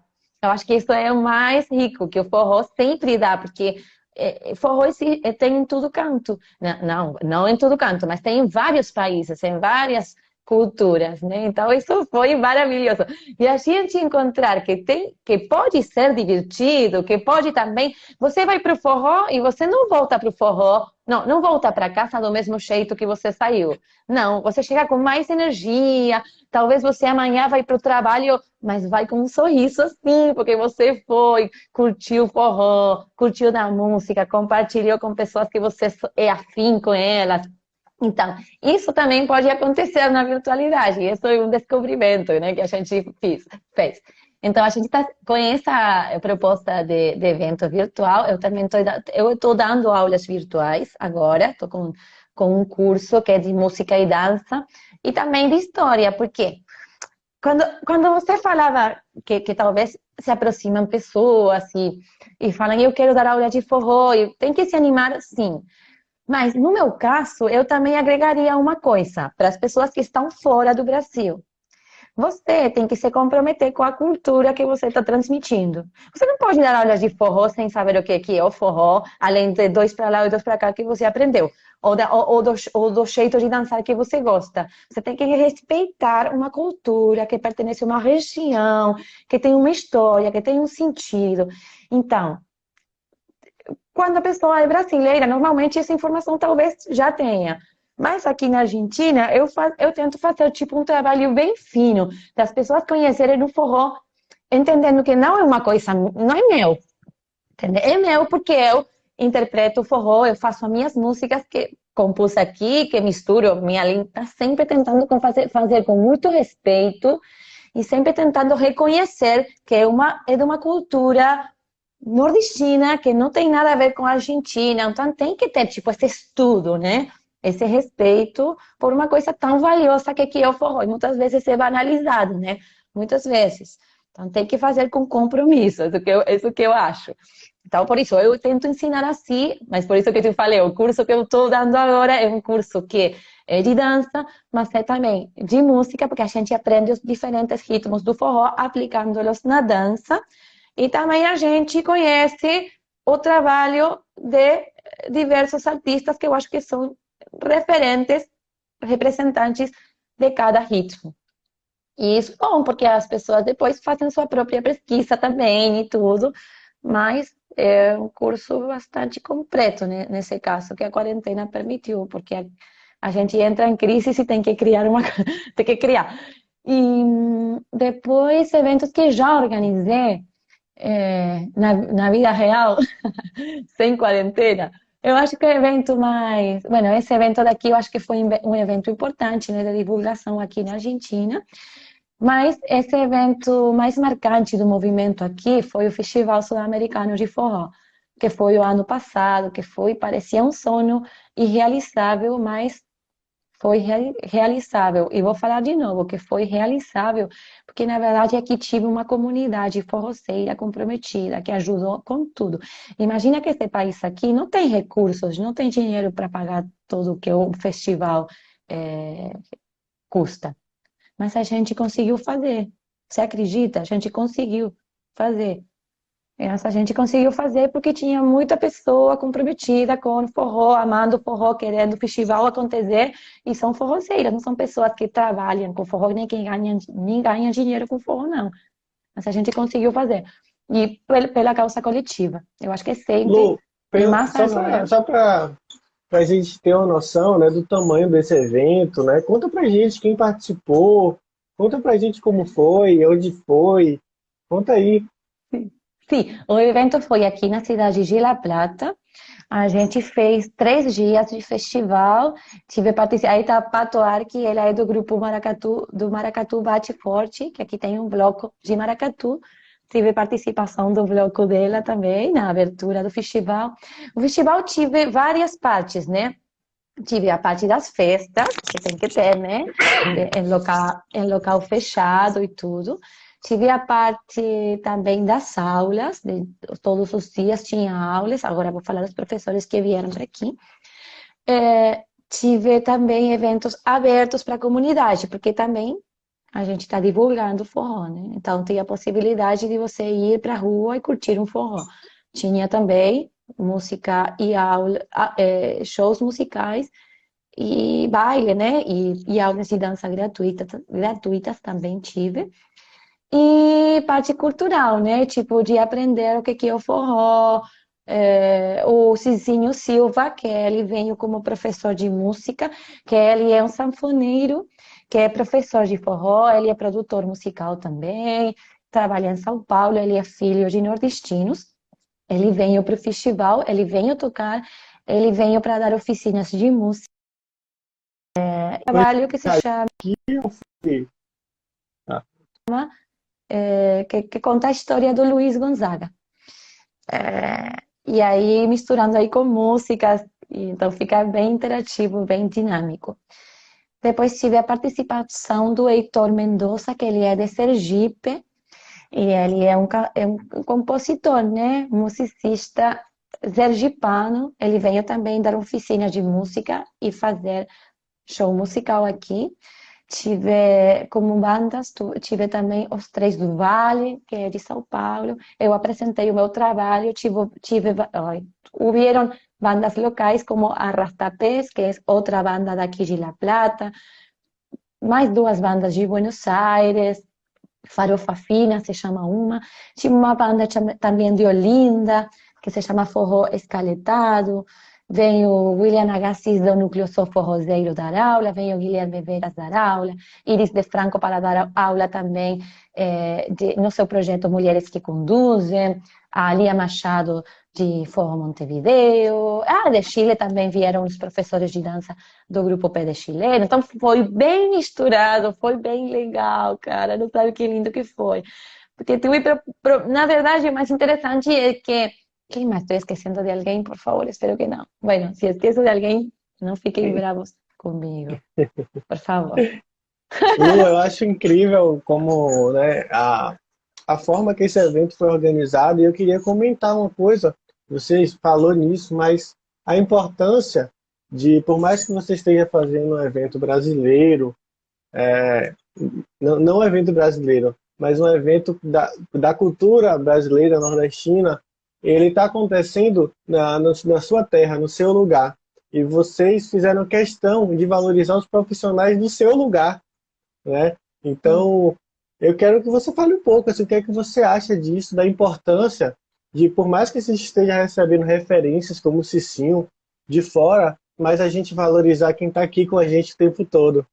Eu acho que isso é o mais rico, que o forró sempre dá, porque é, forró é, tem em todo canto. Não, não em todo canto, mas tem em vários países, em várias culturas, né? Então isso foi maravilhoso. E a gente encontrar que tem, que pode ser divertido, que pode também, você vai para o forró e você não volta para o forró, não, não volta para casa do mesmo jeito que você saiu. Não, você chega com mais energia. Talvez você amanhã vai para o trabalho, mas vai com um sorriso assim, porque você foi, curtiu o forró, curtiu a música, compartilhou com pessoas que você é afim com elas então, isso também pode acontecer na virtualidade. Isso é um descobrimento né, que a gente fez. Então, a gente está com essa proposta de, de, evento virtual. Eu também estou eu dando aulas virtuais agora. Estou com, com um curso que é de música e dança e também de história. Por quê? Quando, quando você falava que, que talvez se aproximam pessoas e, e falam eu quero dar aula de forró, e tem que se animar, sim. Mas, no meu caso, eu também agregaria uma coisa para as pessoas que estão fora do Brasil. Você tem que se comprometer com a cultura que você está transmitindo. Você não pode dar aulas de forró sem saber o que é o forró, além de dois para lá e dois para cá que você aprendeu. Ou, da, ou, ou, do, ou do jeito de dançar que você gosta. Você tem que respeitar uma cultura que pertence a uma região, que tem uma história, que tem um sentido. Então, quando a pessoa é brasileira, normalmente essa informação talvez já tenha. Mas aqui na Argentina, eu, faz, eu tento fazer tipo um trabalho bem fino, das pessoas conhecerem o forró, entendendo que não é uma coisa, não é meu. Entendeu? É meu porque eu interpreto o forró, eu faço as minhas músicas que compus aqui, que misturo minha língua, tá sempre tentando fazer, fazer com muito respeito e sempre tentando reconhecer que é, uma, é de uma cultura nordestina, que não tem nada a ver com a Argentina. Então tem que ter, tipo, esse estudo, né? Esse respeito por uma coisa tão valiosa que aqui é o forró. E muitas vezes é banalizado, né? Muitas vezes. Então tem que fazer com compromisso, isso que eu, isso que eu acho. Então, por isso, eu tento ensinar assim, mas por isso que eu te falei, o curso que eu estou dando agora é um curso que é de dança, mas é também de música, porque a gente aprende os diferentes ritmos do forró, aplicando-los na dança, e também a gente conhece o trabalho de diversos artistas que eu acho que são referentes, representantes de cada ritmo. E isso é bom, porque as pessoas depois fazem sua própria pesquisa também e tudo, mas é um curso bastante completo né, nesse caso, que a quarentena permitiu, porque a, a gente entra em crise e tem que criar uma tem que criar. E depois eventos que já organizei, é, na, na vida real, sem quarentena, eu acho que o evento mais. Bueno, esse evento daqui eu acho que foi um evento importante né, de divulgação aqui na Argentina. Mas esse evento mais marcante do movimento aqui foi o Festival Sul-Americano de Forró, que foi o ano passado, que foi, parecia um sonho irrealizável, mas foi realizável. E vou falar de novo que foi realizável, porque na verdade aqui tive uma comunidade forroceira comprometida, que ajudou com tudo. Imagina que esse país aqui não tem recursos, não tem dinheiro para pagar tudo que o festival é, custa. Mas a gente conseguiu fazer. Você acredita? A gente conseguiu fazer. Essa a gente conseguiu fazer porque tinha muita pessoa comprometida com o forró, amando o forró, querendo o festival acontecer, e são forroceiras, não são pessoas que trabalham com forró, nem quem ganha, nem ganha dinheiro com forró, não. Mas a gente conseguiu fazer. E pela causa coletiva. Eu acho que é sempre Lu, pela, só para a gente ter uma noção né, do tamanho desse evento, né? Conta pra gente quem participou, conta pra gente como foi, onde foi, conta aí. Sim, o evento foi aqui na cidade de La Plata. A gente fez três dias de festival. Tive participado. Aí tá a Pato Arque, ela é do grupo Maracatu, do Maracatu Bate Forte, que aqui tem um bloco de maracatu. Tive participação do bloco dela também na abertura do festival. O festival tive várias partes, né? Tive a parte das festas, que tem que ter, né? Em local, em local fechado e tudo. Tive a parte também das aulas, de, todos os dias tinha aulas, agora vou falar dos professores que vieram para aqui. É, tive também eventos abertos para a comunidade, porque também a gente está divulgando forró, né? Então tem a possibilidade de você ir para a rua e curtir um forró. Tinha também música e aula, é, shows musicais e baile, né? E, e aulas de dança gratuitas, gratuitas também tive. E parte cultural, né? Tipo, de aprender o que é o forró. É, o Cizinho Silva, que ele veio como professor de música, que ele é um sanfoneiro, que é professor de forró, ele é produtor musical também, trabalha em São Paulo, ele é filho de nordestinos. Ele veio para o festival, ele veio tocar, ele veio para dar oficinas de música. É, trabalho que se chama é, que, que, conta a história do Luiz Gonzaga. É, e aí misturando aí com músicas, então fica bem interativo, bem dinâmico. Depois tive a participação do Heitor Mendonça, que ele é de Sergipe, e ele é um, é um compositor, né? Musicista sergipano. Ele veio também dar oficina de música e fazer show musical aqui. Tive como bandas, tive também os Três do Vale, que é de São Paulo. Eu apresentei o meu trabalho, tive, tive houveram bandas locais como Arrastapés, que é outra banda daqui de La Plata, mais duas bandas de Buenos Aires, Farofa Fina se chama uma, tinha uma banda também de Olinda, que se chama Forró Escaletado, vem o William Agassiz do Núcleo Sofo Roseiro dar aula, vem o Guilherme Veras dar aula, Iris de Franco para dar aula também é, de, no seu projeto Mulheres que Conduzem, a Lia Machado de Forró Montevideo, ah, de Chile também vieram os professores de dança do grupo Pé de Chileno, então foi bem misturado, foi bem legal, cara, não sabe que lindo que foi. Porque na verdade, o mais interessante é que ¿Qué más? Estoy esqueciendo de alguien, por favor, espero que no. Bueno, si esqueço de alguém, não fiquem bravos comigo, por favor. Lu, eu acho incrível como né, a, a forma que esse evento foi organizado e eu queria comentar uma coisa, você falou nisso, mas a importância de, por mais que você esteja fazendo um evento brasileiro, é, não, não um evento brasileiro, mas um evento da, da cultura brasileira nordestina, ele está acontecendo na, na sua terra, no seu lugar. E vocês fizeram questão de valorizar os profissionais do seu lugar. Né? Então, eu quero que você fale um pouco, assim, o que é que você acha disso, da importância de, por mais que você esteja recebendo referências como o Cicinho de fora, mas a gente valorizar quem está aqui com a gente o tempo todo.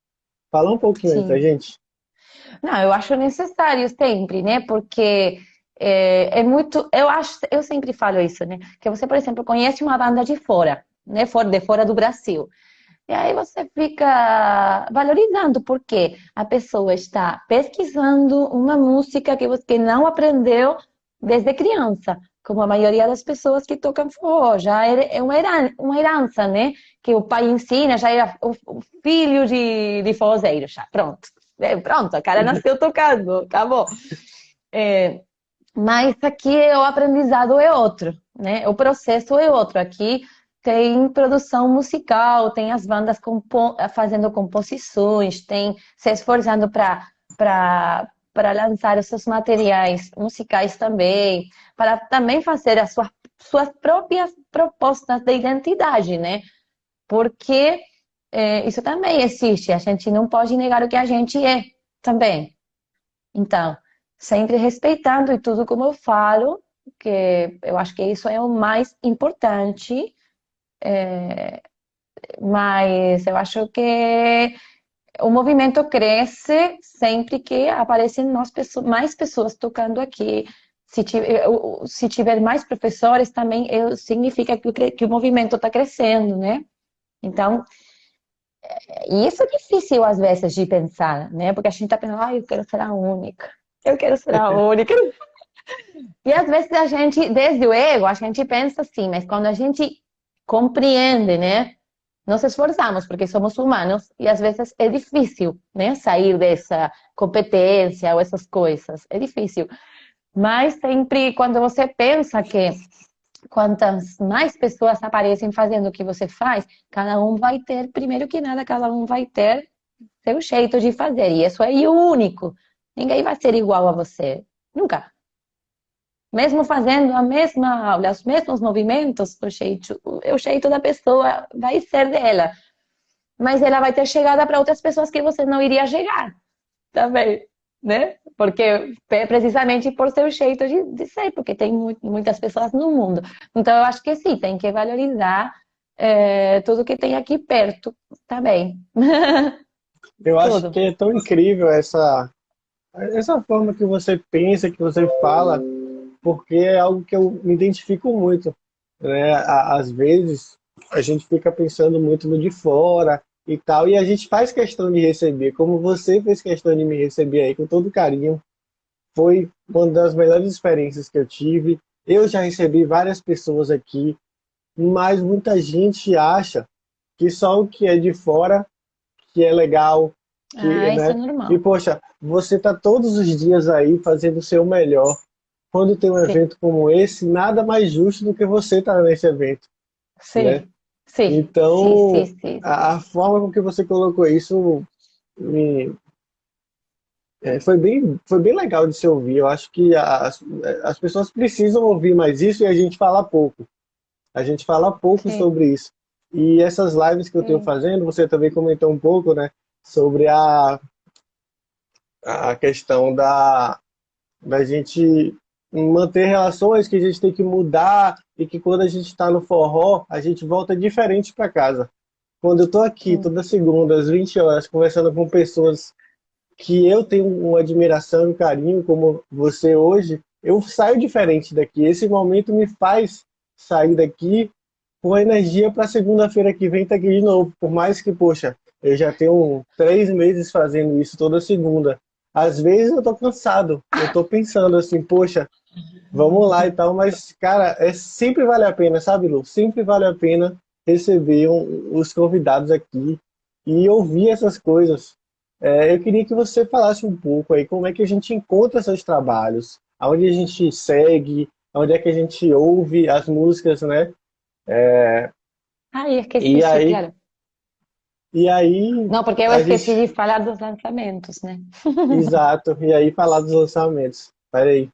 Fala um pouquinho Sim. aí pra gente. Não, eu acho necessário sempre, né? Porque é, é, muito, eu acho, eu sempre falo isso, né? Que você, por exemplo, conhece uma banda de fora, né? De fora do Brasil. E aí você fica valorizando, porque a pessoa está pesquisando uma música que você não aprendeu desde criança, como a maioria das pessoas que tocam forró, já é uma herança, uma herança, né? Que o pai ensina, já era o filho de, de forrozeiro, já, pronto. É, pronto, a cara nasceu tocando, acabou. É, mas aqui o aprendizado é outro, né? O processo é outro. Aqui tem produção musical, tem as bandas compo fazendo composições, tem se esforçando para para lançar os seus materiais musicais também, para também fazer as suas, suas próprias propostas de identidade, né? Porque é, isso também existe, a gente não pode negar o que a gente é também. Então, sempre respeitando e tudo como eu falo, que eu acho que isso é o mais importante, é, mas eu acho que o movimento cresce sempre que aparecem mais pessoas, tocando aqui se tiver, se tiver mais professores, também significa que, o movimento está crescendo, né? Então, e isso é difícil às vezes de pensar, né? Porque a gente está pensando, ah, eu quero ser a única, eu quero ser a única. e às vezes a gente, desde o ego, a gente pensa assim, mas quando a gente compreende, né? Nos esforçamos porque somos humanos e às vezes é difícil, né? Sair dessa competência ou essas coisas, é difícil. Mas sempre quando você pensa que quantas mais pessoas aparecem fazendo o que você faz, cada um vai ter, primeiro que nada, cada um vai ter seu jeito de fazer. E isso é único. Ninguém vai ser igual a você. Nunca. Mesmo fazendo a mesma aula, os mesmos movimentos, o jeito, o jeito da pessoa vai ser dela. Mas ela vai ter chegada para outras pessoas que você não iria chegar. Também né? Porque precisamente por seu jeito de, de ser, porque tem muitas pessoas no mundo. Então eu acho que sim, tem que valorizar é, tudo que tem aqui perto também. Eu acho que é tão incrível essa essa forma que você pensa, que você fala, porque é algo que eu me identifico muito. Né? Às vezes a gente fica pensando muito no de fora, e tal. E a gente faz questão de receber, como você fez questão de me receber aí com todo carinho. Foi uma das melhores experiências que eu tive. Eu já recebi várias pessoas aqui, mas muita gente acha que só o que é de fora que é legal. Ah, né? isso é normal. E poxa, você tá todos os dias aí fazendo o seu melhor. Quando tem um Sim. evento como esse, nada mais justo do que você estar tá nesse evento. Sim. Né? Sim. Então, sim, sim, a, a, forma com que você colocou isso me, é, foi, bem, foi bem legal de se ouvir. Eu acho que as, as pessoas precisam ouvir mais isso e a gente fala pouco. A gente fala pouco sobre isso. E essas lives que eu tenho fazendo, você também comentou um pouco, né? Sobre a, a questão da, da gente manter relações que a gente tem que mudar e que quando a gente está no forró, a gente volta diferente para casa. Quando eu estou aqui toda segunda, às 20 horas, conversando com pessoas que eu tenho uma admiração e um carinho, como você hoje, eu saio diferente daqui. Esse momento me faz sair daqui com energia para segunda-feira que vem estar tá aqui de novo. Por mais que, poxa, eu já tenho três meses fazendo isso toda segunda. Às vezes eu tô cansado, eu tô pensando assim, poxa, vamos lá e tal, mas, cara, é, sempre vale a pena, sabe, Lu? Sempre vale a pena receber um, os convidados aqui e ouvir essas coisas. É, eu queria que você falasse um pouco aí como é que a gente encontra seus trabalhos, aonde a gente segue, onde é que a gente ouve as músicas, né? É... Ah, esqueci, e aí, claro. E aí. Não, porque eu esqueci gente... de falar dos lançamentos, né? Exato, e aí falar dos lançamentos. Peraí.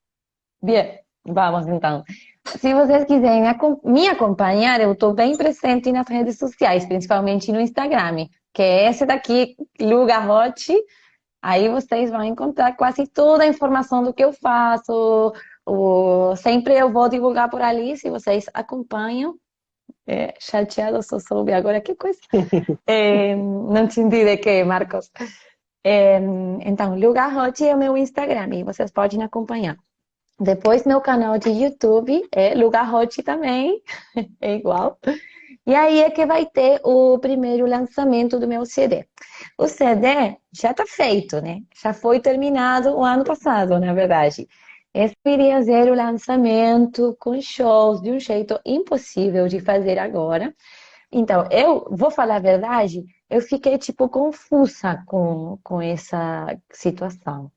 Bien, vamos então. Se vocês quiserem me acompanhar, eu estou bem presente nas redes sociais, principalmente no Instagram, que é esse daqui, Luga Hot. Aí vocês vão encontrar quase toda a informação do que eu faço. O... Sempre eu vou divulgar por ali, se vocês acompanham. É, chateado só soube agora, que coisa. É, não entendi de que, Marcos. É, então, Luga Hot é o meu Instagram e vocês podem acompanhar. Depois meu canal de YouTube é Lugar Hot também, é igual. E aí é que vai ter o primeiro lançamento do meu CD. O CD já está feito, né? Já foi terminado o ano passado, na verdade. Ser o lançamento com shows de um jeito impossível de fazer agora. Então, eu vou falar a verdade, eu fiquei tipo confusa com, com essa situação.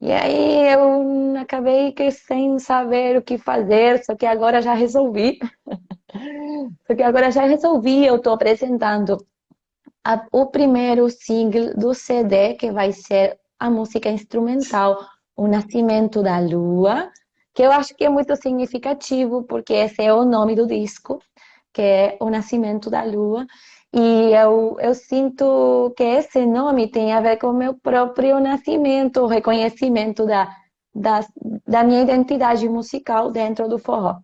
E aí eu acabei sem saber o que fazer, só que agora já resolvi. só que agora já resolvi, eu estou apresentando a, o primeiro single do CD, que vai ser a música instrumental O Nascimento da Lua, que eu acho que é muito significativo, porque esse é o nome do disco, que é O Nascimento da Lua. E eu, eu sinto que esse nome tem a ver com o meu próprio nascimento, o reconhecimento da, da, da minha identidade musical dentro do forró.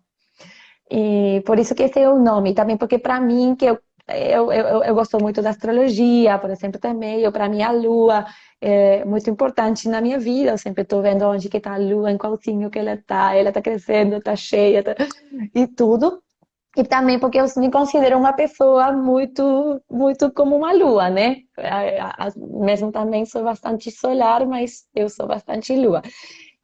E por isso que esse é o nome, também porque para mim, que eu eu, eu, eu gosto muito da astrologia, por exemplo, também. Eu, para mim, a lua é muito importante na minha vida. Eu sempre estou vendo onde que está a lua, em qual signo que ela está. Ela está crescendo, está cheia tá... e tudo. E também porque eu me considero uma pessoa muito, muito como uma lua, né? Mesmo também sou bastante solar, mas eu sou bastante lua.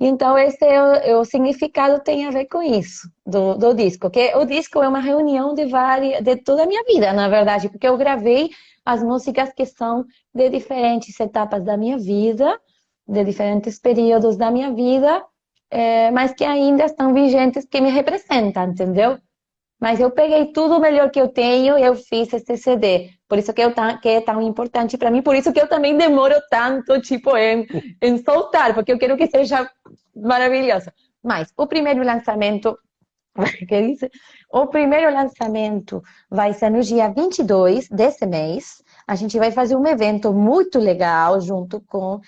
Então, esse é o, é o, significado tem a ver com isso, do, do disco. Que o disco é uma reunião de, várias, de toda a minha vida, na verdade, porque eu gravei as músicas que são de diferentes etapas da minha vida, de diferentes períodos da minha vida, é, mas que ainda estão vigentes, que me representam, entendeu? Mas eu peguei tudo o melhor que eu tenho e eu fiz esse CD. Por isso que, eu, que é tão importante para mim, por isso que eu também demoro tanto, tipo, em, em soltar, porque eu quero que seja maravilhoso. Mas o primeiro lançamento, que diz? O primeiro lançamento vai ser no dia 22 desse mês. A gente vai fazer um evento muito legal junto com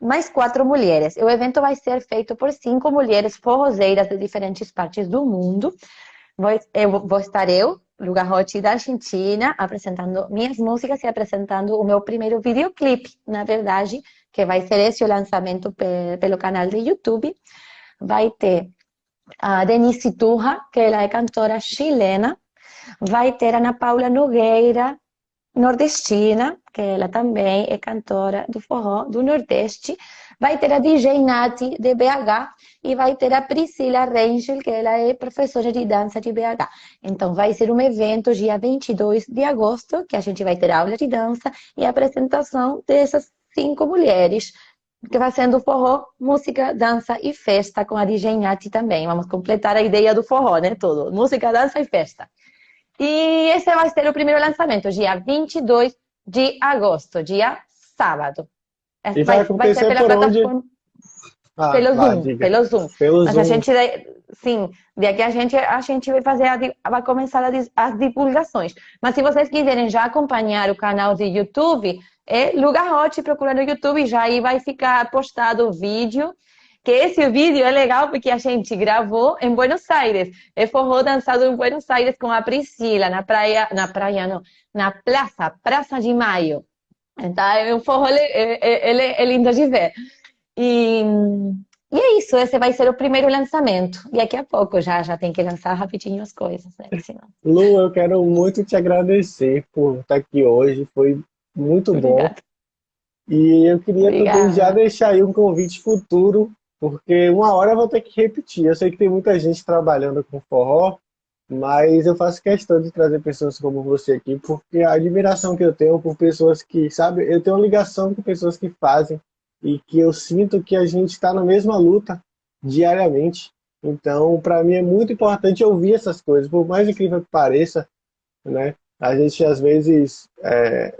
mais quatro mulheres. O evento vai ser feito por cinco mulheres forrozeiras de diferentes partes do mundo. Vou, eu, vou estar eu, da Argentina, apresentando minhas músicas e apresentando o meu primeiro videoclipe, na verdade, que vai ser esse o lançamento pe pelo canal do YouTube. Vai ter a Denise Turra, que ela é cantora chilena. Vai ter a Ana Paula Nogueira, nordestina, que ela também é cantora do forró do Nordeste. Vai ter a DJ Nati, de BH, e vai ter a Priscila Rangel, que ela é professora de dança de BH. Então, vai ser um evento dia 22 de agosto, que a gente vai ter aula de dança e apresentação dessas cinco mulheres, que vai sendo forró, música, dança e festa com a DJ Nati também. Vamos completar a ideia do forró, né? Tudo. Música, dança e festa. E esse vai ser o primeiro lançamento, dia 22 de agosto, dia sábado. E vai, vai vai por onde? Ah, pelo, Zoom, pelo Zoom, pelo Mas Zoom. a gente, sim, daqui a gente, a gente vai fazer, a, vai começar as divulgações. Mas se vocês quiserem já acompanhar o canal de YouTube, é Lugar Hot, procura no YouTube, já aí vai ficar postado o vídeo. Que esse vídeo é legal porque a gente gravou em Buenos Aires. É forró dançado em Buenos Aires com a Priscila, na praia, na praia não, na praça, Praça de Maio. Então, é um forró, ele, ele é lindo de ver. E, e é isso, esse vai ser o primeiro lançamento. E daqui a pouco já, já tem que lançar rapidinho as coisas, né? Senão... Lu, eu quero muito te agradecer por estar aqui hoje. Foi muito Obrigada. bom. E eu queria também já deixar aí um convite futuro, porque uma hora eu vou ter que repetir. Eu sei que tem muita gente trabalhando com forró, mas eu faço questão de trazer pessoas como você aqui, porque a admiração que eu tenho por pessoas que, sabe, eu tenho uma ligação com pessoas que fazem e que eu sinto que a gente está na mesma luta diariamente. Então, para mim é muito importante ouvir essas coisas, por mais incrível que pareça, né? A gente às vezes é,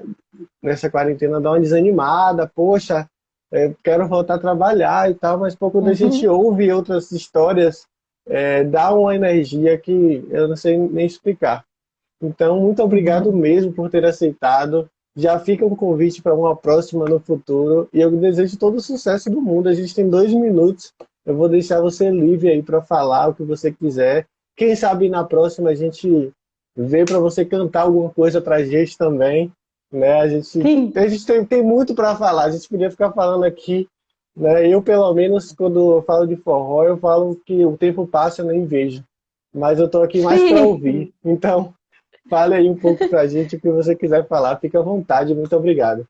nessa quarentena dá uma desanimada, poxa, é, quero voltar a trabalhar e tal, mas pouco uhum. a gente ouve outras histórias, é, dá uma energia que eu não sei nem explicar. Então, muito obrigado uhum. mesmo por ter aceitado. Já fica um convite para uma próxima no futuro. E eu desejo todo o sucesso do mundo. A gente tem dois minutos. Eu vou deixar você livre aí para falar o que você quiser. Quem sabe na próxima a gente vê para você cantar alguma coisa para a gente também. Né? A gente, a gente tem, tem muito para falar. A gente podia ficar falando aqui. Né? Eu, pelo menos, quando eu falo de forró, eu falo que o tempo passa e eu nem vejo. Mas eu estou aqui mais para ouvir. Então, Fale aí um pouco para a gente o que você quiser falar. Fique à vontade. Muito obrigado.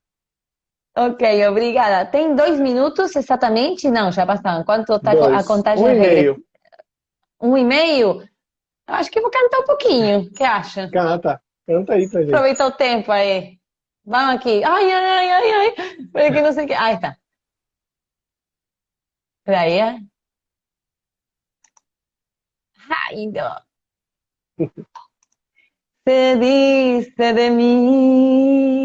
Ok, obrigada. Tem dois minutos exatamente? Não, já passaram. Quanto está a contagem? Um e meio. Um e meio? Acho que vou cantar um pouquinho. O que acha? Canta. Canta aí pra gente. Aproveita o tempo aí. Vamos aqui. Ai, ai, ai, ai, ai. Peraí não sei o que. Aí tá. É? Ai, não. se dice de mí.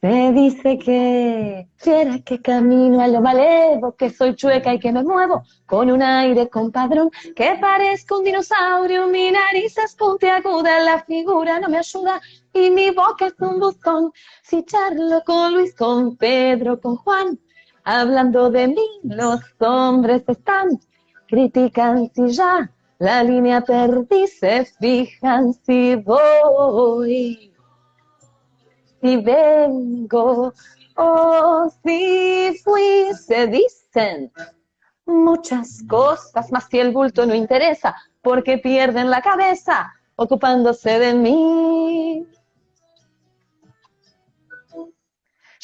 Se dice que quiera que camino a lo malevo, que soy chueca y que me muevo con un aire compadrón, que parezco un dinosaurio, mi nariz es puntiaguda, la figura no me ayuda y mi boca es un buzón. Si charlo con Luis, con Pedro, con Juan, hablando de mí, los hombres están, critican si ya La línea perdí, se fijan si voy, si vengo o si fui, se dicen muchas cosas, más si el bulto no interesa, porque pierden la cabeza ocupándose de mí.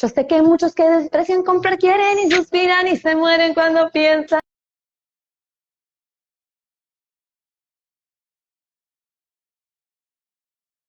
Yo sé que muchos que desprecian comprar quieren y suspiran y se mueren cuando piensan.